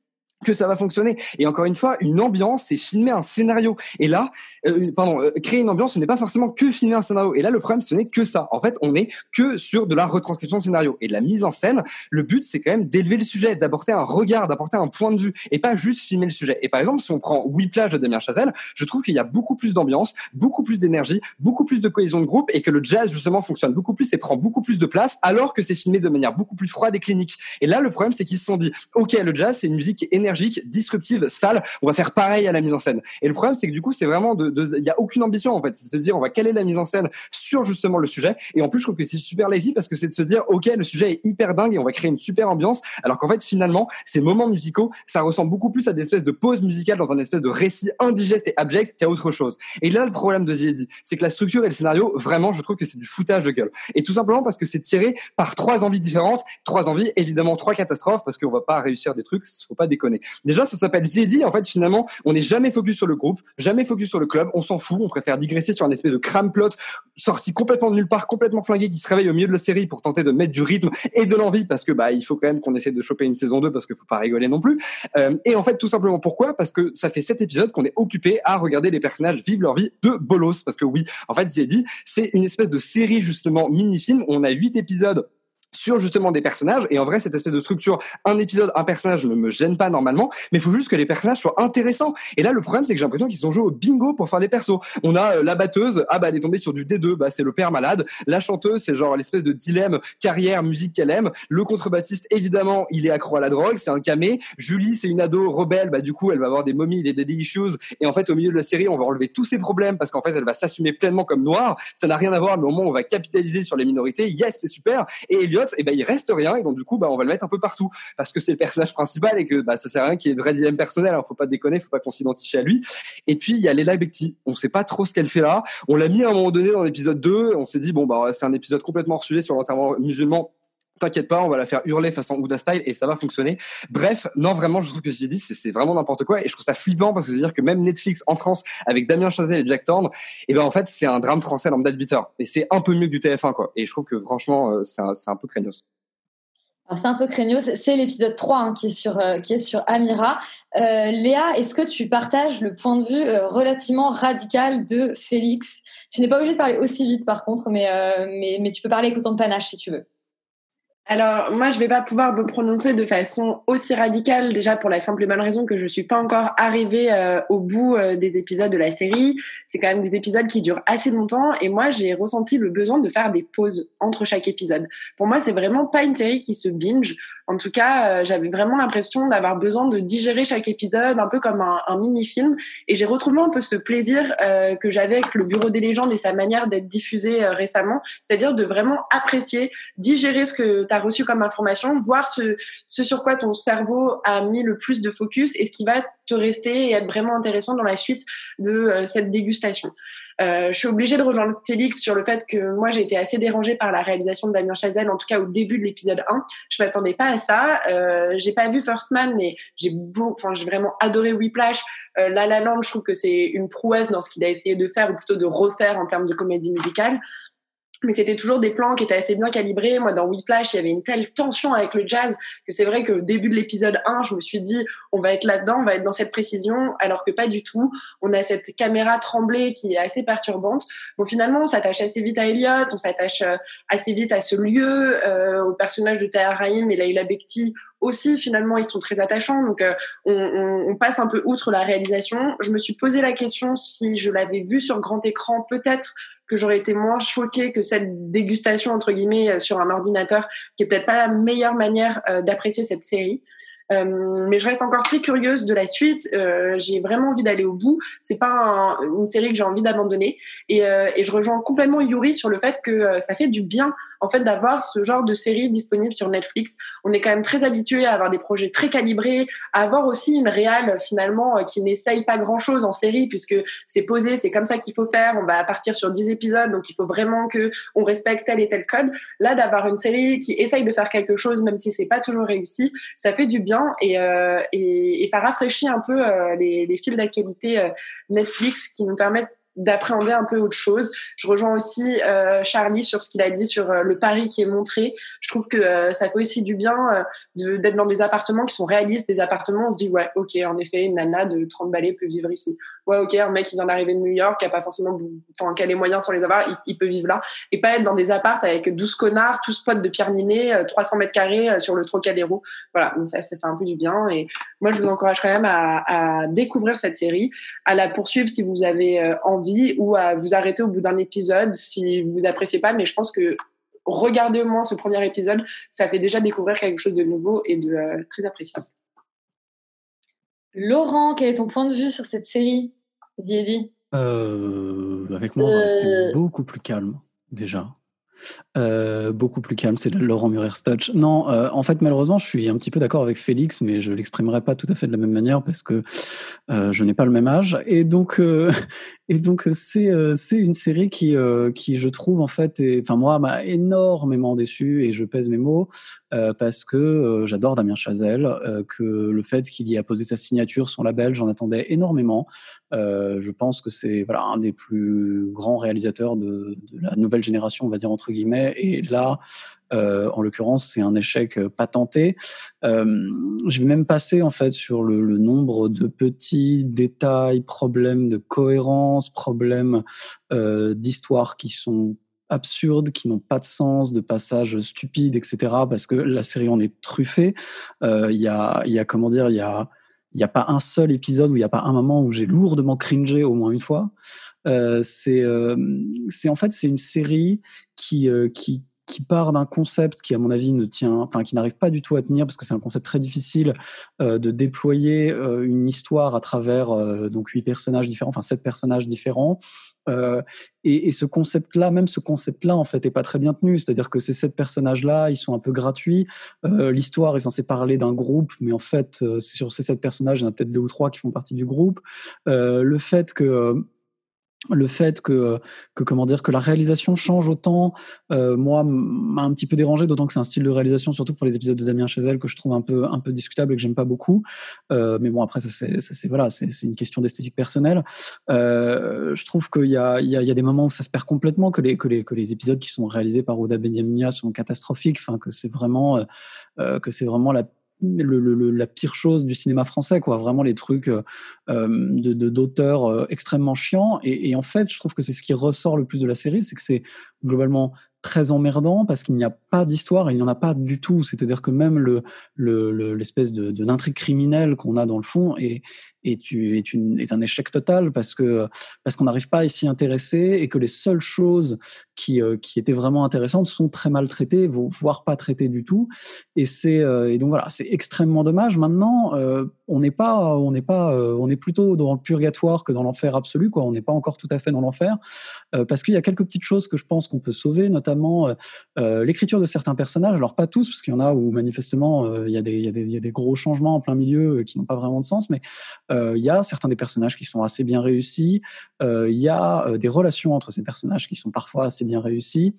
que ça va fonctionner. Et encore une fois, une ambiance, c'est filmer un scénario. Et là, euh, pardon, euh, créer une ambiance, ce n'est pas forcément que filmer un scénario. Et là, le problème, ce n'est que ça. En fait, on est que sur de la retranscription de scénario et de la mise en scène. Le but, c'est quand même d'élever le sujet, d'apporter un regard, d'apporter un point de vue, et pas juste filmer le sujet. Et par exemple, si on prend Whiplash de Damien Chazelle, je trouve qu'il y a beaucoup plus d'ambiance, beaucoup plus d'énergie, beaucoup plus de cohésion de groupe, et que le jazz justement fonctionne beaucoup plus et prend beaucoup plus de place, alors que c'est filmé de manière beaucoup plus froide et clinique. Et là, le problème, c'est qu'ils se sont dit, ok, le jazz, c'est une musique est énergique, disruptive, sale, on va faire pareil à la mise en scène. Et le problème, c'est que du coup, c'est vraiment de, il y a aucune ambition en fait, c'est de se dire, on va caler la mise en scène sur justement le sujet. Et en plus, je trouve que c'est super lazy parce que c'est de se dire, ok, le sujet est hyper dingue et on va créer une super ambiance, alors qu'en fait, finalement, ces moments musicaux, ça ressemble beaucoup plus à des espèces de pauses musicales dans un espèce de récit indigeste et abject qu'à autre chose. Et là, le problème de The c'est que la structure et le scénario, vraiment, je trouve que c'est du foutage de gueule. Et tout simplement parce que c'est tiré par trois envies différentes, trois envies, évidemment trois catastrophes, parce qu'on va pas réussir des trucs, faut pas déconner. Déjà, ça s'appelle Zeddy. En fait, finalement, on n'est jamais focus sur le groupe, jamais focus sur le club. On s'en fout. On préfère digresser sur un espèce de crame plot sorti complètement de nulle part, complètement flingué, qui se réveille au milieu de la série pour tenter de mettre du rythme et de l'envie, parce que bah il faut quand même qu'on essaie de choper une saison 2 parce qu'il faut pas rigoler non plus. Euh, et en fait, tout simplement pourquoi? Parce que ça fait sept épisodes qu'on est occupé à regarder les personnages vivre leur vie de bolos. Parce que oui, en fait, Zeddy, c'est une espèce de série justement mini-film. On a huit épisodes sur justement des personnages. Et en vrai cette espèce de structure un épisode un personnage ne me gêne pas normalement mais il faut juste que les personnages soient intéressants. Et là le problème c'est que j'ai l'impression qu'ils sont joués au bingo pour faire des persos. On a euh, la batteuse. Ah bah elle est tombée sur du D2 bah c'est le père malade. La chanteuse c'est genre l'espèce de dilemme carrière musique qu'elle aime. Le contrebassiste évidemment il est accro à la drogue. C'est un camé. Julie c'est une ado rebelle. Bah du coup elle va avoir des momies des daddy issues et en fait au milieu de la série on va enlever tous ses problèmes parce qu'en fait elle va s'assumer pleinement comme noire. Ça n'a rien à voir mais au moins on va capitaliser sur les minorités. Yes c'est super. Et Elliot et ben il reste rien et donc du coup bah on va le mettre un peu partout parce que c'est le personnage principal et que bah ça sert à rien qu'il ait de vrai dilemme personnel. Alors faut pas déconner, faut pas qu'on s'identifie à lui. Et puis il y a Leila Bekti. On sait pas trop ce qu'elle fait là. On l'a mis à un moment donné dans l'épisode 2. On s'est dit bon bah c'est un épisode complètement hors sur l'enterrement musulman t'inquiète pas, on va la faire hurler façon Ouda style et ça va fonctionner. Bref, non vraiment, je trouve que ce j'ai dit, c'est vraiment n'importe quoi et je trouve ça flippant parce que c'est à dire que même Netflix en France avec Damien Chazelle et Jack Thorne, et ben en fait c'est un drame français dans Dead Beater et c'est un peu mieux que du TF1 quoi. Et je trouve que franchement euh, c'est un, peu craignos. C'est un peu craignos, c'est l'épisode 3 hein, qui, est sur, euh, qui est sur Amira. Euh, Léa, est-ce que tu partages le point de vue relativement radical de Félix? Tu n'es pas obligé de parler aussi vite par contre, mais, mais, mais tu peux parler avec autant de panache si tu veux. Alors, moi, je vais pas pouvoir me prononcer de façon aussi radicale, déjà pour la simple et bonne raison que je suis pas encore arrivée euh, au bout euh, des épisodes de la série. C'est quand même des épisodes qui durent assez longtemps et moi, j'ai ressenti le besoin de faire des pauses entre chaque épisode. Pour moi, c'est vraiment pas une série qui se binge. En tout cas, euh, j'avais vraiment l'impression d'avoir besoin de digérer chaque épisode, un peu comme un, un mini-film. Et j'ai retrouvé un peu ce plaisir que j'avais avec le Bureau des légendes et sa manière d'être diffusé euh, récemment, c'est-à-dire de vraiment apprécier, digérer ce que tu reçu comme information, voir ce, sur quoi ton cerveau a mis le plus de focus et ce qui va te rester et être vraiment intéressant dans la suite de euh, cette dégustation. Euh, je suis obligée de rejoindre Félix sur le fait que moi j'ai été assez dérangée par la réalisation de Damien Chazelle, en tout cas au début de l'épisode 1. Je m'attendais pas à ça. Euh, j'ai pas vu First Man, mais j'ai vraiment adoré Whiplash. Euh, La La Land, je trouve que c'est une prouesse dans ce qu'il a essayé de faire ou plutôt de refaire en termes de comédie musicale mais c'était toujours des plans qui étaient assez bien calibrés. Moi, dans Whiplash, il y avait une telle tension avec le jazz que c'est vrai que au début de l'épisode 1, je me suis dit, on va être là-dedans, on va être dans cette précision, alors que pas du tout. On a cette caméra tremblée qui est assez perturbante. Bon, finalement, on s'attache assez vite à Elliot, on s'attache euh, assez vite à ce lieu, euh, au personnage de Tahar Rahim et Laila Bekti aussi. Finalement, ils sont très attachants, donc euh, on, on, on passe un peu outre la réalisation. Je me suis posé la question si je l'avais vu sur grand écran, peut-être j'aurais été moins choquée que cette dégustation entre guillemets euh, sur un ordinateur, qui est peut-être pas la meilleure manière euh, d'apprécier cette série. Euh, mais je reste encore très curieuse de la suite. Euh, j'ai vraiment envie d'aller au bout. C'est pas un- une série que j'ai envie d'abandonner. Et, euh, et je rejoins complètement Yuri sur le fait que ça fait du bien en fait d'avoir ce genre de série disponible sur Netflix. On est quand même très habitué à avoir des projets très calibrés, à avoir aussi une réal finalement qui n'essaye pas grand chose en série puisque c'est posé, c'est comme ça qu'il faut faire. On va partir sur 10 épisodes, donc il faut vraiment que on respecte tel et tel code. Là, d'avoir une série qui essaye de faire quelque chose, même si c'est pas toujours réussi, ça fait du bien et, euh, et ça rafraîchit un peu euh, les, les fils d'actualité euh, Netflix qui nous permettent d'appréhender un peu autre chose. Je rejoins aussi euh, Charlie sur ce qu'il a dit sur euh, le pari qui est montré. Je trouve que euh, ça fait aussi du bien euh, d'être dans des appartements qui sont réalistes, des appartements, on se dit ouais, ok, en effet, une nana de 30 balais peut vivre ici. Ouais, ok, un mec qui vient d'arriver de New York, qui a pas forcément, enfin, qui a les moyens sans les avoir, il, peut vivre là. Et pas être dans des appartes avec 12 connards, tous potes de Pierre Ninet, euh, 300 mètres carrés euh, sur le Trocadéro. Voilà, donc ça, ça fait un peu du bien. Et moi, je vous encourage quand même à, à découvrir cette série, à la poursuivre si vous avez euh, envie ou à vous arrêter au bout d'un épisode si vous appréciez pas. Mais je pense que regardez au moins ce premier épisode, ça fait déjà découvrir quelque chose de nouveau et de euh, très appréciable. Laurent, quel est ton point de vue sur cette série Diedi Euh, avec moi, on va rester Euh. beaucoup plus calme, déjà. Euh, beaucoup plus calme, c'est Laurent Murer Touch. Non, euh, en fait, malheureusement, je suis un petit peu d'accord avec Félix, mais je l'exprimerai pas tout à fait de la même manière parce que euh, je n'ai pas le même âge. Et donc, [LAUGHS] et donc, c'est c'est une série qui, qui, je trouve, en fait, enfin moi, m'a énormément déçu et je pèse mes mots euh, parce que euh, j'adore Damien Chazelle, euh, que le fait qu'il y a posé sa signature, son label, j'en attendais énormément. Je pense que c'est voilà un des plus grands réalisateurs de, la nouvelle génération, on va dire entre guillemets. Et là, en l'occurrence, c'est un échec patenté. Je vais même passer en fait sur le, le nombre de petits détails, problèmes de cohérence, problèmes d'histoire qui sont absurdes, qui n'ont pas de sens, de passages stupides, etc. Parce que la série en est truffée. Euh, Il y a, y a comment dire, il y a n'y a pas un seul épisode où il n'y a pas un moment où j'ai lourdement cringé au moins une fois. Euh, c'est euh, c'est en fait c'est une série qui euh, qui qui part d'un concept qui à mon avis ne tient enfin qui n'arrive pas du tout à tenir parce que c'est un concept très difficile euh, de déployer euh, une histoire à travers euh, donc huit personnages différents enfin sept personnages différents Euh, et, ce concept-là, même ce concept-là, en fait, est pas très bien tenu. C'est-à-dire que ces sept personnages-là, ils sont un peu gratuits. Euh, L'histoire est censée parler d'un groupe, mais en fait, euh, sur ces sept personnages, il y en a peut-être deux ou trois qui font partie du groupe. Le fait que le fait que, que comment dire que la réalisation change autant, euh, moi m'a un petit peu dérangé, d'autant que c'est un style de réalisation surtout pour les épisodes de Damien Chazelle que je trouve un peu un peu discutable et que j'aime pas beaucoup. Euh, mais bon après ça c'est voilà c'est une question d'esthétique personnelle. Euh, je trouve qu'il y a il y y a des moments où ça se perd complètement que les que les que les épisodes qui sont réalisés par Oda Benyamina sont catastrophiques, enfin que c'est vraiment euh, que c'est vraiment la la pire chose du cinéma français, quoi. Vraiment les trucs euh, de d'auteurs euh, extrêmement chiants. Et, en fait, je trouve que c'est ce qui ressort le plus de la série, c'est que c'est globalement très emmerdant parce qu'il n'y a pas d'histoire, il n'y en a pas du tout. C'est-à-dire que même le l'espèce le, de d'intrigue criminelle qu'on a dans le fond est est, est, est un échec total parce que parce qu'on n'arrive pas à s'y intéresser et que les seules choses qui euh, qui étaient vraiment intéressantes sont très mal traitées, voire pas traitées du tout. Et c'est euh, et donc voilà, c'est extrêmement dommage. Maintenant, euh, on n'est pas on n'est pas on est plutôt dans le purgatoire que dans l'enfer absolu quoi. On n'est pas encore tout à fait dans l'enfer parce qu'il y a quelques petites choses que je pense qu'on peut sauver, notamment l'écriture de certains personnages. Alors pas tous parce qu'il y en a où manifestement il y a des il y y a des gros changements en plein milieu qui n'ont pas vraiment de sens, mais il y a certains des personnages qui sont assez bien réussis. Il y a des relations entre ces personnages qui sont parfois assez bien réussies.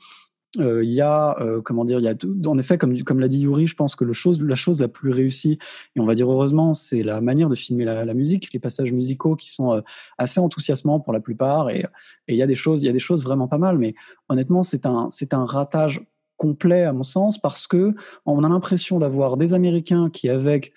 Il euh, y a euh, comment dire, il y a en effet comme l'a dit Yuri, je pense que la chose la plus réussie et on va dire heureusement, c'est la manière de filmer la, musique, les passages musicaux qui sont euh, assez enthousiasmants pour la plupart et il y a des choses, il y a des choses vraiment pas mal, mais honnêtement c'est un c'est un ratage complet à mon sens parce que on a l'impression d'avoir des Américains qui avec euh,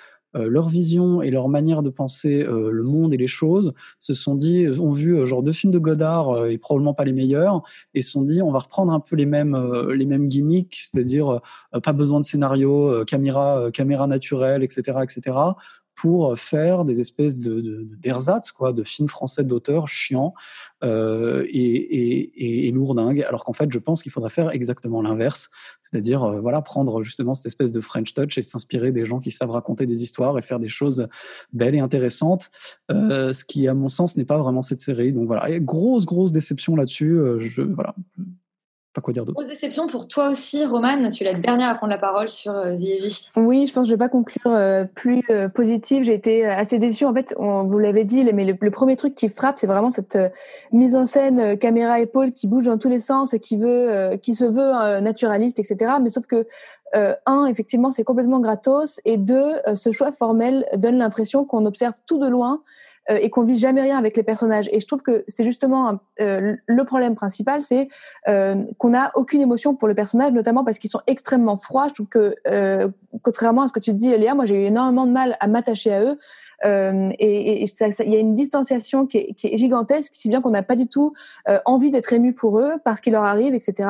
leur vision et leur manière de penser euh, le monde et les choses se sont dit, ont vu euh, genre deux films de Godard et probablement pas les meilleurs et se sont dit on va reprendre un peu les mêmes les mêmes gimmicks, c'est-à-dire pas besoin de scénario, caméra caméra naturelle, etc., etc pour faire des espèces de d'ersatz, quoi, de films français d'auteurs chiants euh, et, et, et, lourdingues. Alors qu'en fait, je pense qu'il faudrait faire exactement l'inverse, c'est-à-dire euh, voilà prendre justement cette espèce de French touch et s'inspirer des gens qui savent raconter des histoires et faire des choses belles et intéressantes. Euh, ce qui, à mon sens, n'est pas vraiment cette série. Donc voilà, et grosse grosse déception là-dessus. Euh, je voilà pas quoi dire d'autre. Grosse déception pour toi aussi, Romane. Tu es la dernière à prendre la parole sur euh, The Oui, je pense que je vais pas conclure euh, plus euh, positive. J'ai été assez déçue. En fait, on vous l'avait dit, mais le, le, premier truc qui frappe, c'est vraiment cette euh, mise en scène caméra épaule qui bouge dans tous les sens et qui veut, qui se veut naturaliste, etc. Mais sauf que un, effectivement, c'est complètement gratos, et deux, ce choix formel donne l'impression qu'on observe tout de loin euh, et qu'on vit jamais rien avec les personnages. Et je trouve que c'est justement euh, le problème principal, c'est euh, qu'on n'a aucune émotion pour le personnage, notamment parce qu'ils sont extrêmement froids. Je trouve que, euh, contrairement à ce que tu dis, Léa, moi j'ai eu énormément de mal à m'attacher à eux. Euh, et il y a une distanciation qui est, gigantesque, si bien qu'on n'a pas du tout euh, envie d'être ému pour eux, parce qu'il leur arrive, etc.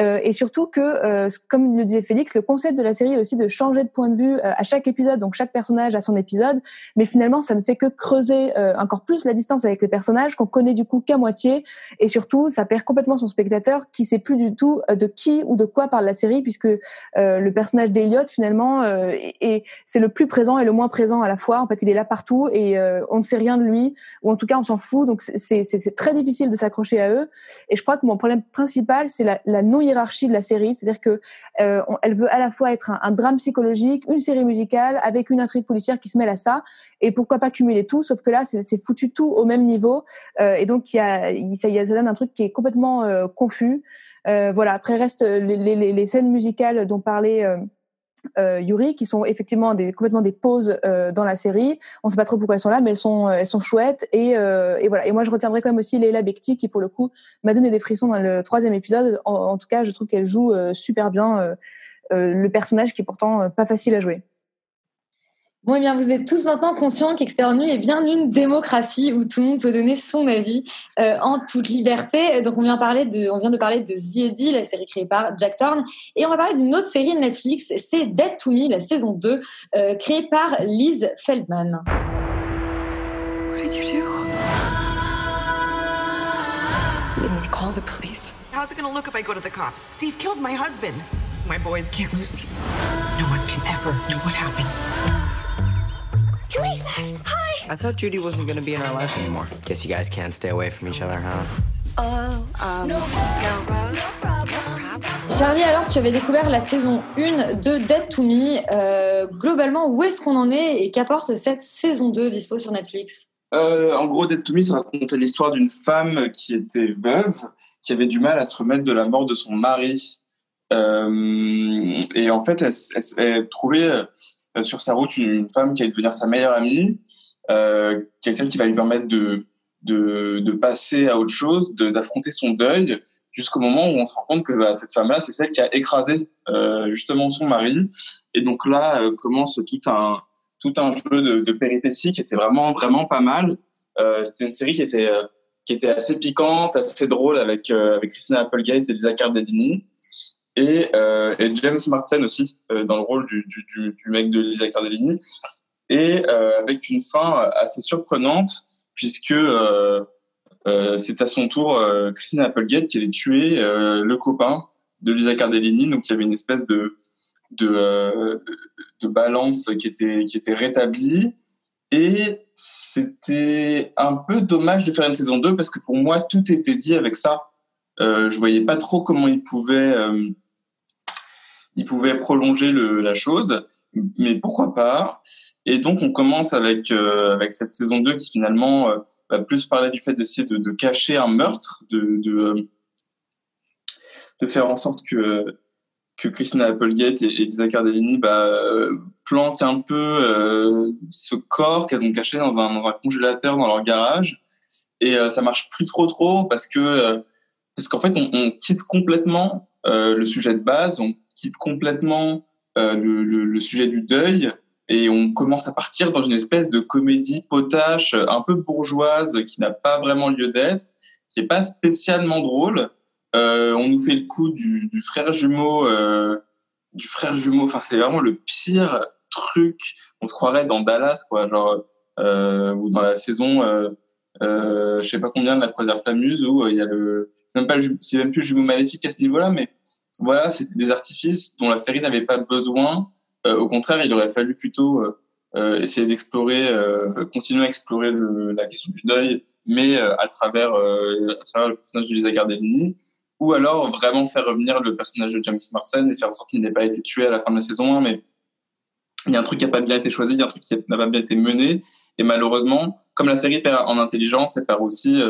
Euh, et surtout que, comme le disait Félix, le concept de la série est aussi de changer de point de vue à chaque épisode, donc chaque personnage a son épisode, mais finalement ça ne fait que creuser encore plus la distance avec les personnages qu'on connaît du coup qu'à moitié. Et surtout ça perd complètement son spectateur qui sait plus du tout de qui ou de quoi parle la série puisque le personnage d'Eliot finalement et c'est le plus présent et le moins présent à la fois. En fait là partout et on ne sait rien de lui ou en tout cas on s'en fout donc c'est très difficile de s'accrocher à eux et je crois que mon problème principal c'est la, la non hiérarchie de la série c'est-à-dire que on, elle veut à la fois être un, drame psychologique une série musicale avec une intrigue policière qui se mêle à ça et pourquoi pas cumuler tout? Sauf que là, c'est foutu tout au même niveau. Euh, et donc, il y a, ça, donne un truc qui est complètement euh, confus. Euh, voilà. Après, reste les, les, les, scènes musicales dont parlait euh, Yuri, qui sont effectivement des, complètement des pauses euh, dans la série. On ne sait pas trop pourquoi elles sont là, mais elles sont, elles sont chouettes. Et, et voilà. Et moi, je retiendrai quand même aussi Leila Bekti, qui pour le coup m'a donné des frissons dans le troisième épisode. En, en tout cas, je trouve qu'elle joue super bien le personnage qui est pourtant pas facile à jouer. Bon, eh bien, vous êtes tous maintenant conscients qu'Extérieur Nuit est bien une démocratie où tout le monde peut donner son avis euh, en toute liberté. Donc, on vient, parler de, on vient de parler de The la série créée par Jack Thorne. Et on va parler d'une autre série de Netflix, c'est Dead to Me, la saison 2, euh, créée par Liz Feldman. What did you do? We need to call the police. How's it gonna look if I go to the cops? Steve killed my husband. My boys can't lose me. No one can ever know what happened. Judy's back. Hi. I thought Judy wasn't going to be in our lives anymore. Guess you guys can't stay away from each other, huh? Oh, um, no. Charlie, alors tu avais découvert la saison 1 de Dead to Me. Euh, globalement, où est-ce qu'on en est et qu'apporte cette saison 2 dispo sur Netflix? Euh, en gros, Dead to Me, ça racontait l'histoire d'une femme qui était veuve, qui avait du mal à se remettre de la mort de son mari. Euh, et en fait, elle, trouvait euh, sur sa route une, une femme qui allait devenir sa meilleure amie, euh, quelqu'un qui va lui permettre de, de, de passer à autre chose, d'affronter son deuil, jusqu'au moment où on se rend compte que bah, cette femme-là, c'est celle qui a écrasé euh, justement son mari. Et donc là euh, commence tout un tout un jeu de, de péripéties qui était vraiment vraiment pas mal. Euh, C'était une série qui était euh, qui était assez piquante, assez drôle avec euh, avec Christina Applegate et Lisa Cardellini et, euh, et James Marsden aussi euh, dans le rôle du, du, du, mec de Lisa Cardellini. Et euh, avec une fin assez surprenante puisque c'est à son tour Christina Applegate qui allait tuer le copain de Lisa Cardellini. Donc il y avait une espèce de de, de balance qui était qui était rétablie. Et c'était un peu dommage de faire une saison 2 parce que pour moi tout était dit avec ça. Euh, je voyais pas trop comment ils pouvaient ils pouvaient prolonger le, la chose mais pourquoi pas? Et donc on commence avec euh, avec cette saison 2 qui finalement euh, va plus parler du fait d'essayer de, cacher un meurtre de de, faire en sorte que que Christina Applegate et, et Lisa Cardellini bah, euh, plantent un peu ce corps qu'elles ont caché dans un, dans un congélateur dans leur garage. Et euh, ça marche plus trop trop parce que parce qu'en fait on, quitte complètement le sujet de base quitte complètement euh, le, sujet du deuil et on commence à partir dans une espèce de comédie potache un peu bourgeoise qui n'a pas vraiment lieu d'être qui est pas spécialement drôle euh, on nous fait le coup du, frère jumeau, euh, du frère jumeau. Enfin, c'est vraiment le pire truc. On se croirait dans Dallas, quoi, genre ou dans la saison, je sais pas combien de la croisière s'amuse où il y a le, même pas, c'est même plus le jumeau maléfique à ce niveau-là, mais voilà, c'était des artifices dont la série n'avait pas besoin. Euh, au contraire, il aurait fallu plutôt euh, euh, essayer d'explorer, euh, continuer à explorer le, la question du deuil, mais euh, à travers, euh, à travers le personnage de Lisa Cardellini ou alors vraiment faire revenir le personnage de James Marsden et faire en sorte qu'il n'ait pas été tué à la fin de la saison 1, mais il y a un truc qui n'a pas bien été choisi, il y a un truc qui n'a pas bien été mené, et malheureusement, comme la série perd en intelligence, elle perd aussi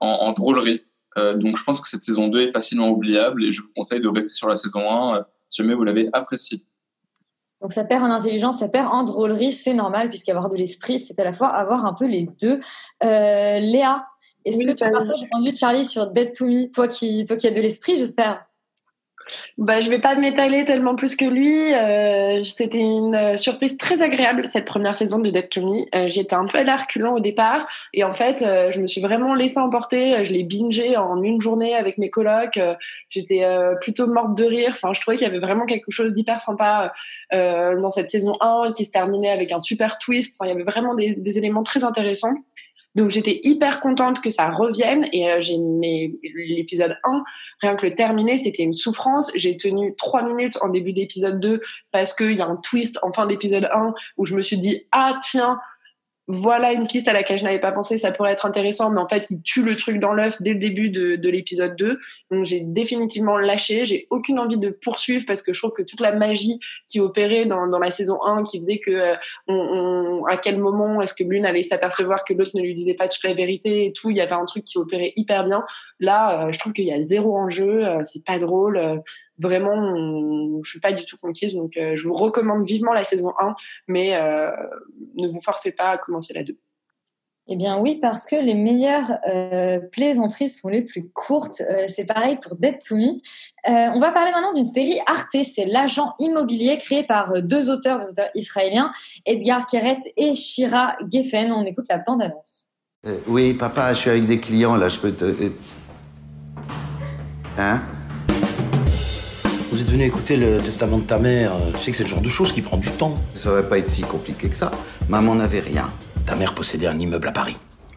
en, en drôlerie. Euh, donc je pense que cette saison 2 est facilement oubliable, et je vous conseille de rester sur la saison 1 euh, si jamais vous l'avez appréciée. Donc ça perd en intelligence, ça perd en drôlerie, c'est normal puisqu'avoir de l'esprit, c'est à la fois avoir un peu les deux. Euh, Léa, est-ce Oui, que tu bah, partages le point de vue de Charlie sur Dead to Me, toi qui, toi qui as de l'esprit, j'espère? Bah, je vais pas m'étaler tellement plus que lui. Euh, C'était une euh, surprise très agréable cette première saison de Dead to Me. Euh, J'y étais un peu à l'arculant au départ et en fait, euh, je me suis vraiment laissée emporter. Euh, Je l'ai bingé en une journée avec mes colocs. Euh, J'étais plutôt morte de rire. Enfin, je trouvais qu'il y avait vraiment quelque chose d'hyper sympa dans cette saison 1 qui se terminait avec un super twist. Enfin, il y avait vraiment des, des éléments très intéressants. Donc j'étais hyper contente que ça revienne et euh, j'ai aimé l'épisode 1, rien que le terminer, c'était une souffrance. J'ai tenu trois minutes en début d'épisode 2 parce qu'il y a un twist en fin d'épisode 1 où je me suis dit ah tiens voilà une piste à laquelle je n'avais pas pensé, ça pourrait être intéressant, mais en fait, il tue le truc dans l'œuf dès le début de, de l'épisode 2. Donc, j'ai définitivement lâché. J'ai aucune envie de poursuivre parce que je trouve que toute la magie qui opérait dans, dans la saison 1, qui faisait que, euh, on, on- à quel moment est-ce que l'une allait s'apercevoir que l'autre ne lui disait pas toute la vérité et tout, il y avait un truc qui opérait hyper bien. Là, euh, je trouve qu'il y a zéro enjeu, euh, c'est pas drôle. Vraiment, on- je suis pas du tout conquise. Donc, euh, je vous recommande vivement la saison 1, mais euh, ne vous forcez pas à commencer la 2. Eh bien oui, parce que les meilleures euh, plaisanteries sont les plus courtes. Euh, c'est pareil pour Dead to Me. Euh, on va parler maintenant d'une série Arte. C'est l'agent immobilier créé par deux auteurs, deux auteurs israéliens, Edgar Keret et Shira Geffen. On écoute la bande-annonce. Euh, oui, papa, je suis avec des clients là, je peux te. Hein? Vous êtes venu écouter le testament de ta mère. Tu sais que c'est le genre de chose qui prend du temps. Ça va pas être si compliqué que ça. Maman n'avait rien. Ta mère possédait un immeuble à Paris. [LAUGHS]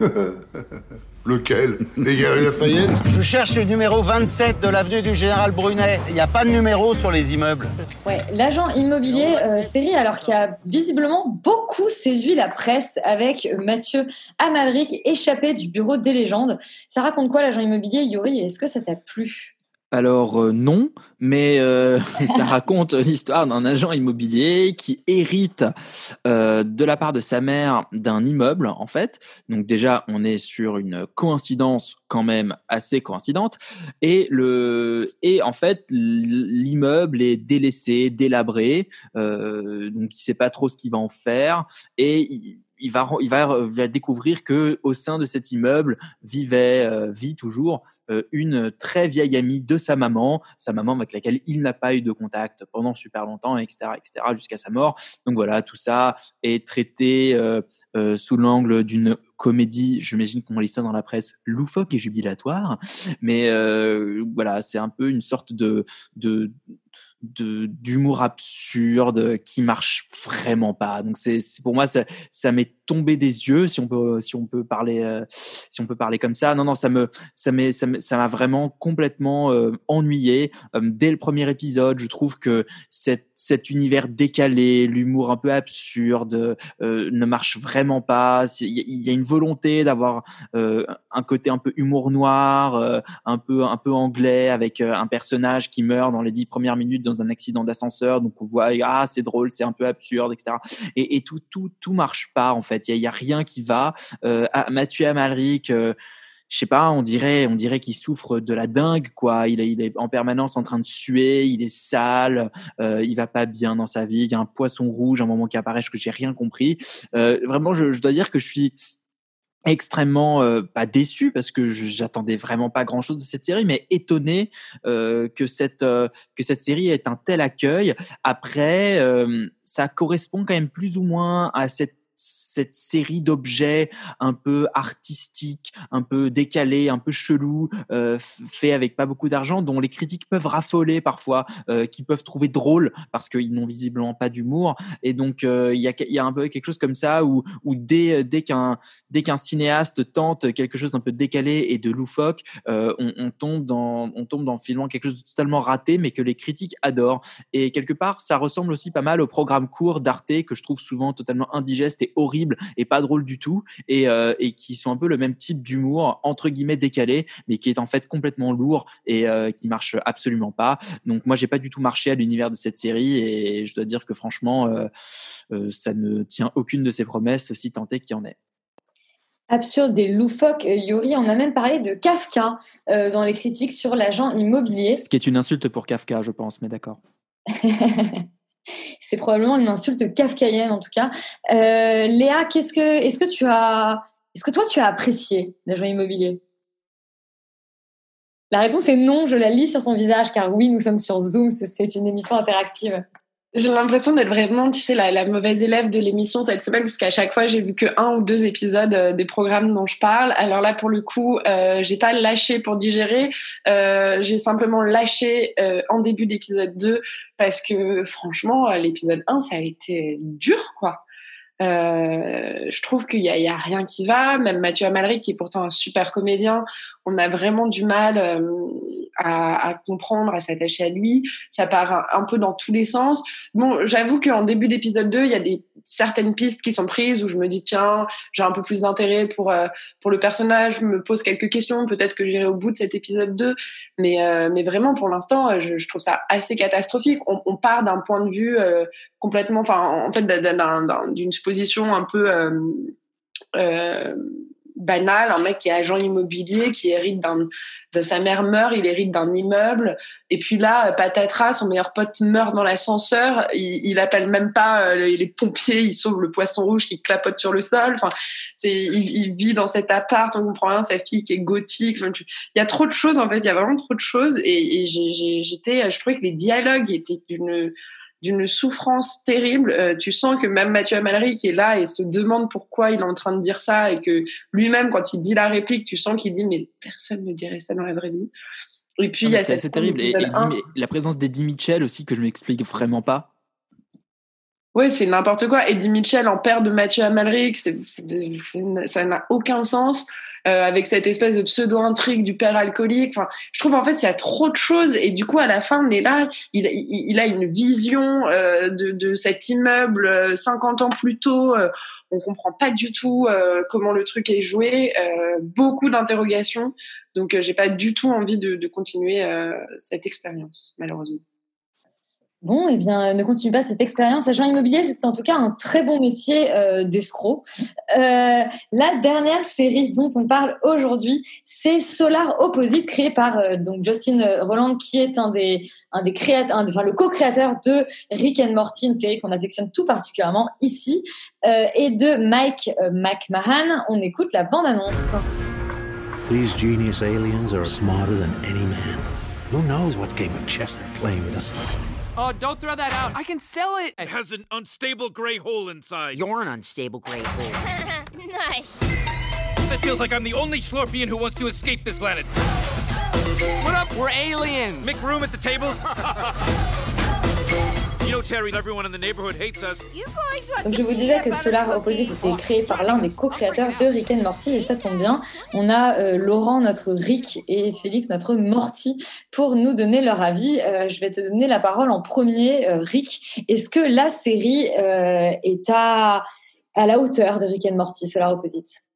Lequel? Les Galeries Lafayette? Je cherche le numéro 27 de l'avenue du Général Brunet. Il n'y a pas de numéro sur les immeubles. Ouais, l'agent immobilier, euh, série alors qui a visiblement beaucoup séduit la presse avec Mathieu Amalric, échappé du bureau des légendes. Ça raconte quoi l'agent immobilier, Yuri Est-ce que ça t'a plu? Alors euh, non, mais euh, [LAUGHS] ça raconte l'histoire d'un agent immobilier qui hérite euh, de la part de sa mère d'un immeuble en fait. Donc déjà on est sur une coïncidence quand même assez coïncidente et le et en fait l'immeuble est délaissé, délabré, euh, donc il sait pas trop ce qu'il va en faire et il, il va, il va, va découvrir que au sein de cet immeuble vivait, euh, vit toujours euh, une très vieille amie de sa maman, sa maman avec laquelle il n'a pas eu de contact pendant super longtemps, etc., etc., jusqu'à sa mort. Donc voilà, tout ça est traité euh, euh, sous l'angle d'une comédie. J'imagine qu'on lit ça dans la presse loufoque et jubilatoire, mais euh, voilà, c'est un peu une sorte de de d'humour absurde qui marche vraiment pas. Donc c'est pour moi ça ça m'est tombé des yeux si on peut si on peut parler euh, si on peut parler comme ça. Non non, ça me ça m'est ça m'a vraiment complètement euh, ennuyé Euh, dès le premier épisode. Je trouve que cet cet univers décalé, l'humour un peu absurde ne marche vraiment pas. Il y, a- une volonté d'avoir un côté un peu humour noir, un peu un peu anglais avec un personnage qui meurt dans les dix premières minutes dans un accident d'ascenseur. Donc on voit ah c'est drôle, c'est un peu absurde, etc. Et, tout tout tout marche pas en fait. Il y a, rien qui va. Euh, Mathieu Amalric. euh, je sais pas, on dirait, on dirait qu'il souffre de la dingue, quoi. Il est, en permanence en train de suer, il est sale, euh, il va pas bien dans sa vie. Il y a un poisson rouge, à un moment qui apparaît, que j'ai rien compris. Euh, vraiment, je dois dire que je suis extrêmement euh, pas déçu parce que j'attendais vraiment pas grand chose de cette série mais étonné euh, que cette euh, que cette série ait un tel accueil. Après euh, ça correspond quand même plus ou moins à cette cette série d'objets un peu artistiques, un peu décalés, un peu chelous, euh, f- fait avec pas beaucoup d'argent, dont les critiques peuvent raffoler parfois, euh, qui peuvent trouver drôle parce qu'ils n'ont visiblement pas d'humour. Et donc euh, il y, a, un peu quelque chose comme ça où, dès, dès qu'un dès cinéaste tente quelque chose d'un peu décalé et de loufoque, euh, on, tombe dans on tombe dans finalement quelque chose de totalement raté, mais que les critiques adorent. Et quelque part, ça ressemble aussi pas mal au programme court d'Arte que je trouve souvent totalement indigeste horrible et pas drôle du tout, et, euh, et qui sont un peu le même type d'humour entre guillemets décalé, mais qui est en fait complètement lourd et euh, qui marche absolument pas. Donc moi, j'ai pas du tout marché à l'univers de cette série, et je dois dire que franchement, euh, euh, ça ne tient aucune de ses promesses, si tant est qu'il y en ait. Absurde et loufoque, Yuri, on a même parlé de Kafka euh, dans les critiques sur l'agent immobilier. Ce qui est une insulte pour Kafka, je pense, mais d'accord. [LAUGHS] C'est probablement une insulte kafkaïenne en tout cas. Euh, Léa, qu'est-ce que, est-ce que tu as, est-ce que toi tu as apprécié l'agent immobilier? La réponse est non. Je la lis sur ton visage car oui, nous sommes sur Zoom. C'est une émission interactive. J'ai l'impression d'être vraiment, tu sais, la, la mauvaise élève de l'émission cette semaine, parce qu'à chaque fois, j'ai vu que un ou deux épisodes euh, des programmes dont je parle. Alors là, pour le coup, euh, j'ai pas lâché pour digérer. Euh, j'ai simplement lâché euh, en début d'épisode 2, parce que franchement, l'épisode 1, ça a été dur, quoi. Euh, je trouve qu'il y a, a rien qui va. Même Mathieu Amalric, qui est pourtant un super comédien, on a vraiment du mal euh, à, à comprendre, à s'attacher à lui. Ça part un, un peu dans tous les sens. Bon, j'avoue qu'en début d'épisode 2, il y a des certaines pistes qui sont prises où je me dis tiens, j'ai un peu plus d'intérêt pour euh, pour le personnage, je me pose quelques questions, peut-être que j'irai au bout de cet épisode 2, mais euh, mais vraiment pour l'instant, euh, je, je trouve ça assez catastrophique. On, on part d'un point de vue euh, complètement, enfin en fait d'un- d'un- d'un- d'une supposition un peu banale, un mec qui est agent immobilier, qui hérite d'un, de sa mère meurt, il hérite d'un immeuble, et puis là, euh, patatras, son meilleur pote meurt dans l'ascenseur, il, appelle même pas euh, les, pompiers, il sauve le poisson rouge qui clapote sur le sol, enfin, c'est, il, vit dans cet appart, on comprend rien, sa fille qui est gothique, il y a trop de choses en fait, il y a vraiment trop de choses, et, et j'ai, j'ai- j'étais, je trouvais que les dialogues étaient d'une d'une souffrance terrible. Euh, tu sens que même Mathieu Amalric est là et se demande pourquoi il est en train de dire ça et que lui-même, quand il dit la réplique, tu sens qu'il dit mais personne ne dirait ça dans la vraie vie. Et puis Ah, C'est terrible. Et, la présence d'Eddie Mitchell aussi, que je m'explique vraiment pas. Ouais, c'est n'importe quoi. Eddie Mitchell en père de Mathieu Amalric, ça n'a aucun sens. Euh, avec cette espèce de pseudo-intrigue du père alcoolique. Enfin, je trouve en fait il y a trop de choses et du coup à la fin on est là, il, il, il a une vision euh, de, de cet immeuble euh, 50 ans plus tôt. euh, on comprend pas du tout euh, comment le truc est joué, euh, beaucoup d'interrogations. Donc euh, j'ai pas du tout envie de, de continuer euh, cette expérience malheureusement. Bon, eh bien, ne continue pas cette expérience. Agent immobilier, c'est en tout cas un très bon métier euh, d'escroc. Euh, la dernière série dont on parle aujourd'hui, c'est Solar Opposite, créée par euh, donc Justin Roland, qui est un des, un des enfin le co-créateur de Rick and Morty, une série qu'on affectionne tout particulièrement ici, et de Mike McMahon. On écoute la bande-annonce. These genius aliens are smarter than any man. Who knows what game of chess with us? Oh, don't throw that out. I can sell it. It has an unstable gray hole inside. You're an unstable gray hole. [LAUGHS] nice. That feels like I'm the only Slorpian who wants to escape this planet. What up? We're aliens. Make room at the table. [LAUGHS] Donc je vous disais que Solar Opposite était créé par l'un des co-créateurs de Rick and Morty et ça tombe bien. On a euh, Laurent, notre Rick, et Félix, notre Morty, pour nous donner leur avis. Euh, je vais te donner la parole en premier, euh, Rick. Est-ce que la série euh, est à, à la hauteur de Rick and Morty, Solar Opposite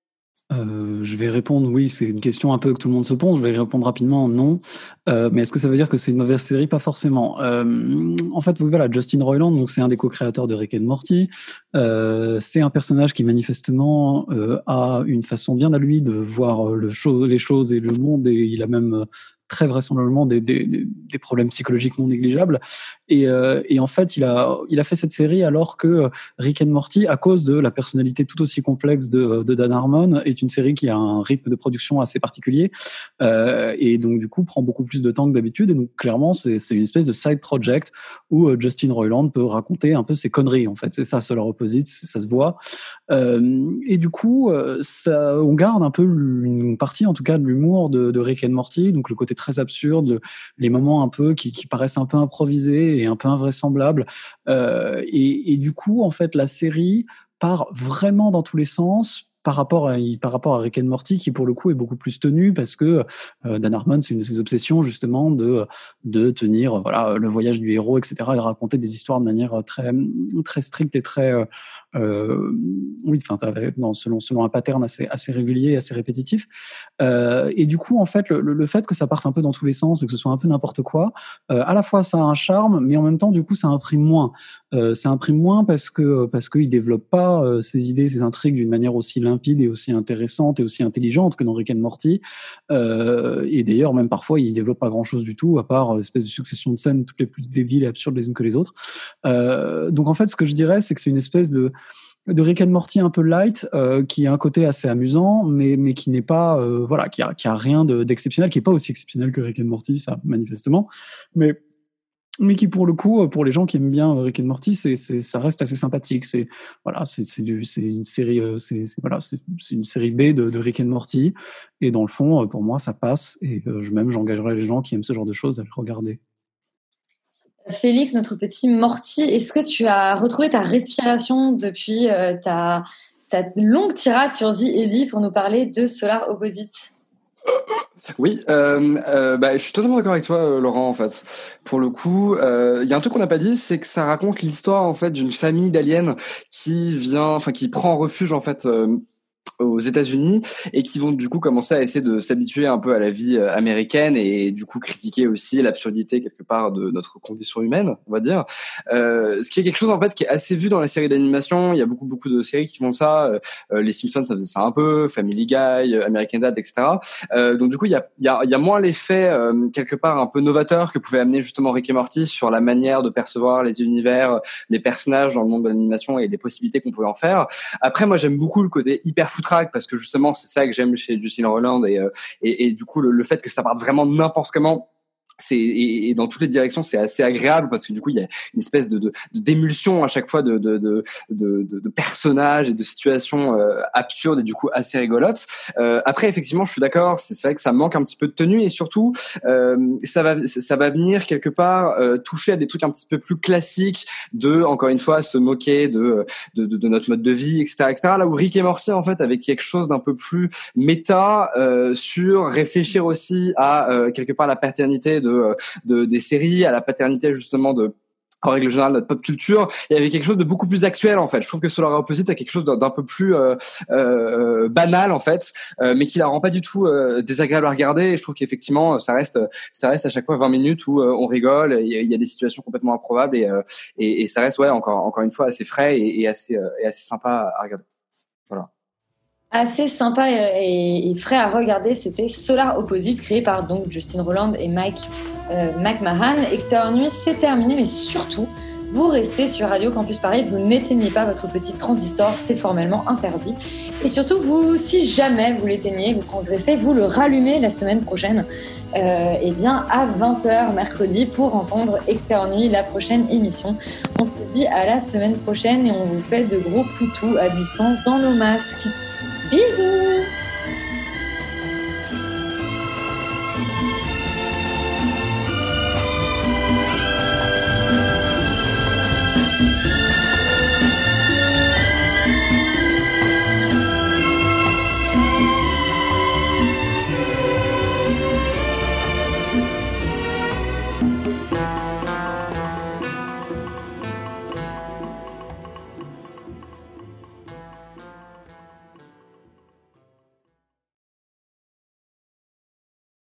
Euh, je vais répondre oui, c'est une question un peu que tout le monde se pose. Je vais répondre rapidement non. Euh, mais est-ce que ça veut dire que c'est une mauvaise série? Pas forcément. Euh, en fait, voilà, Justin Roiland, donc c'est un des co-créateurs de Rick and Morty. Euh, c'est un personnage qui manifestement euh, a une façon bien à lui de voir le les choses et le monde, et il a même très vraisemblablement des, des, des- problèmes psychologiques non négligeables. Et, euh, et en fait, il a, il a fait cette série alors que euh, Rick and Morty, à cause de la personnalité tout aussi complexe de, de Dan Harmon, est une série qui a un rythme de production assez particulier euh, et donc du coup prend beaucoup plus de temps que d'habitude. Et donc clairement, c'est une espèce de side project où euh, Justin Roiland peut raconter un peu ses conneries. En fait, c'est ça, Solar Opposite, ça se voit. Euh, et du coup, euh, ça, on garde un peu une partie, en tout cas, de l'humour de, de Rick and Morty, donc le côté très absurde, le- les moments un peu qui, paraissent un peu improvisés et un peu invraisemblables. Euh, et, du coup, en fait, la série part vraiment dans tous les sens par rapport à par rapport à Rick and Morty qui pour le coup est beaucoup plus tenu parce que euh, Dan Harmon c'est une de ses obsessions justement de de tenir voilà le voyage du héros etc et raconter des histoires de manière euh, très très stricte et très euh, oui enfin non, selon selon un pattern assez assez régulier assez répétitif. Euh, et du coup en fait le, le- fait que ça parte un peu dans tous les sens et que ce soit un peu n'importe quoi euh, à la fois ça a un charme mais en même temps du coup ça imprime moins. Euh, ça imprime moins parce que parce qu'il développe pas euh, ses idées ses intrigues d'une manière aussi limpide et aussi intéressante et aussi intelligente que dans Rick and Morty. Euh, et d'ailleurs même parfois il développe pas grand chose du tout à part euh, espèce de succession de scènes toutes les plus débiles et absurdes les unes que les autres. Donc en fait ce que je dirais c'est que c'est une espèce de de Rick and Morty un peu light, euh, qui a un côté assez amusant, mais, mais qui n'est pas, euh, voilà, qui a, qui a rien de- d'exceptionnel, qui est pas aussi exceptionnel que Rick and Morty, ça, manifestement. Mais, mais qui, pour le coup, euh, pour les gens qui aiment bien Rick and Morty, ça reste assez sympathique. C'est, voilà, c'est, une série, c'est, voilà, c'est, une série B de, Rick and Morty. Et dans le fond, pour moi, ça passe. Et même, j'engagerais les gens qui aiment ce genre de choses à le regarder. Félix, notre petit Morty, est-ce que tu as retrouvé ta respiration depuis euh, ta, longue tirade sur The Eddy pour nous parler de Solar Opposite? Oui, euh, euh, bah, je suis totalement d'accord avec toi, Laurent. En fait, pour le coup, il y a un truc qu'on n'a pas dit, c'est que ça raconte l'histoire en fait d'une famille d'aliens qui vient, enfin qui prend refuge en fait. Aux États-Unis et qui vont du coup commencer à essayer de s'habituer un peu à la vie euh, américaine et du coup critiquer aussi l'absurdité quelque part de notre condition humaine, on va dire. Euh, ce qui est quelque chose en fait qui est assez vu dans les séries d'animation. Il y a beaucoup beaucoup de séries qui font ça. Euh, euh, les Simpsons ça faisait ça un peu, Family Guy, euh, American Dad, etc. Euh, donc du coup il y a, il y a, y a moins l'effet quelque part un peu novateur que pouvait amener justement Rick et Morty sur la manière de percevoir les univers, les personnages dans le monde de l'animation et les possibilités qu'on pouvait en faire. Après moi j'aime beaucoup le côté hyper parce que justement c'est ça que j'aime chez Justin Roiland et, euh, et, et du coup le, le fait que ça parte vraiment n'importe comment c'est et, et dans toutes les directions c'est assez agréable parce que du coup il y a une espèce de de- de- d'émulsion à chaque fois de de, de, de, de- de personnages et de situations euh, absurdes et du coup assez rigolotes. Euh, après effectivement je suis d'accord c'est vrai que ça manque un petit peu de tenue et surtout euh, ça va ça va venir quelque part euh, toucher à des trucs un petit peu plus classiques de encore une fois se moquer de de, de, de notre mode de vie etc etc là où Rick et Morty en fait avec quelque chose d'un peu plus méta euh, sur réfléchir aussi à euh, quelque part la paternité de, euh, de des séries, à la paternité justement de en règle générale notre pop culture, il y avait quelque chose de beaucoup plus actuel en fait. Je trouve que Solar Opposite a quelque chose d'un peu plus euh, euh, banal en fait, euh, mais qui la rend pas du tout euh, désagréable à regarder. Et je trouve qu'effectivement ça reste ça reste à chaque fois 20 minutes où euh, on rigole, il y, a- des situations complètement improbables et, et, et ça reste ouais encore encore une fois assez frais et, et assez et assez sympa à regarder. Assez sympa et, et- et frais à regarder, c'était Solar Opposite, créé par donc Justin Roland et Mike euh, McMahon. Extérieur Nuit, c'est terminé, mais surtout, vous restez sur Radio Campus Paris, vous n'éteignez pas votre petit transistor, c'est formellement interdit. Et surtout, vous, si jamais vous l'éteignez, vous transgressez, vous le rallumez la semaine prochaine, euh, et bien à 20h mercredi pour entendre Extérieur Nuit, la prochaine émission. On se dit à la semaine prochaine et on vous fait de gros poutous à distance dans nos masques. Bisous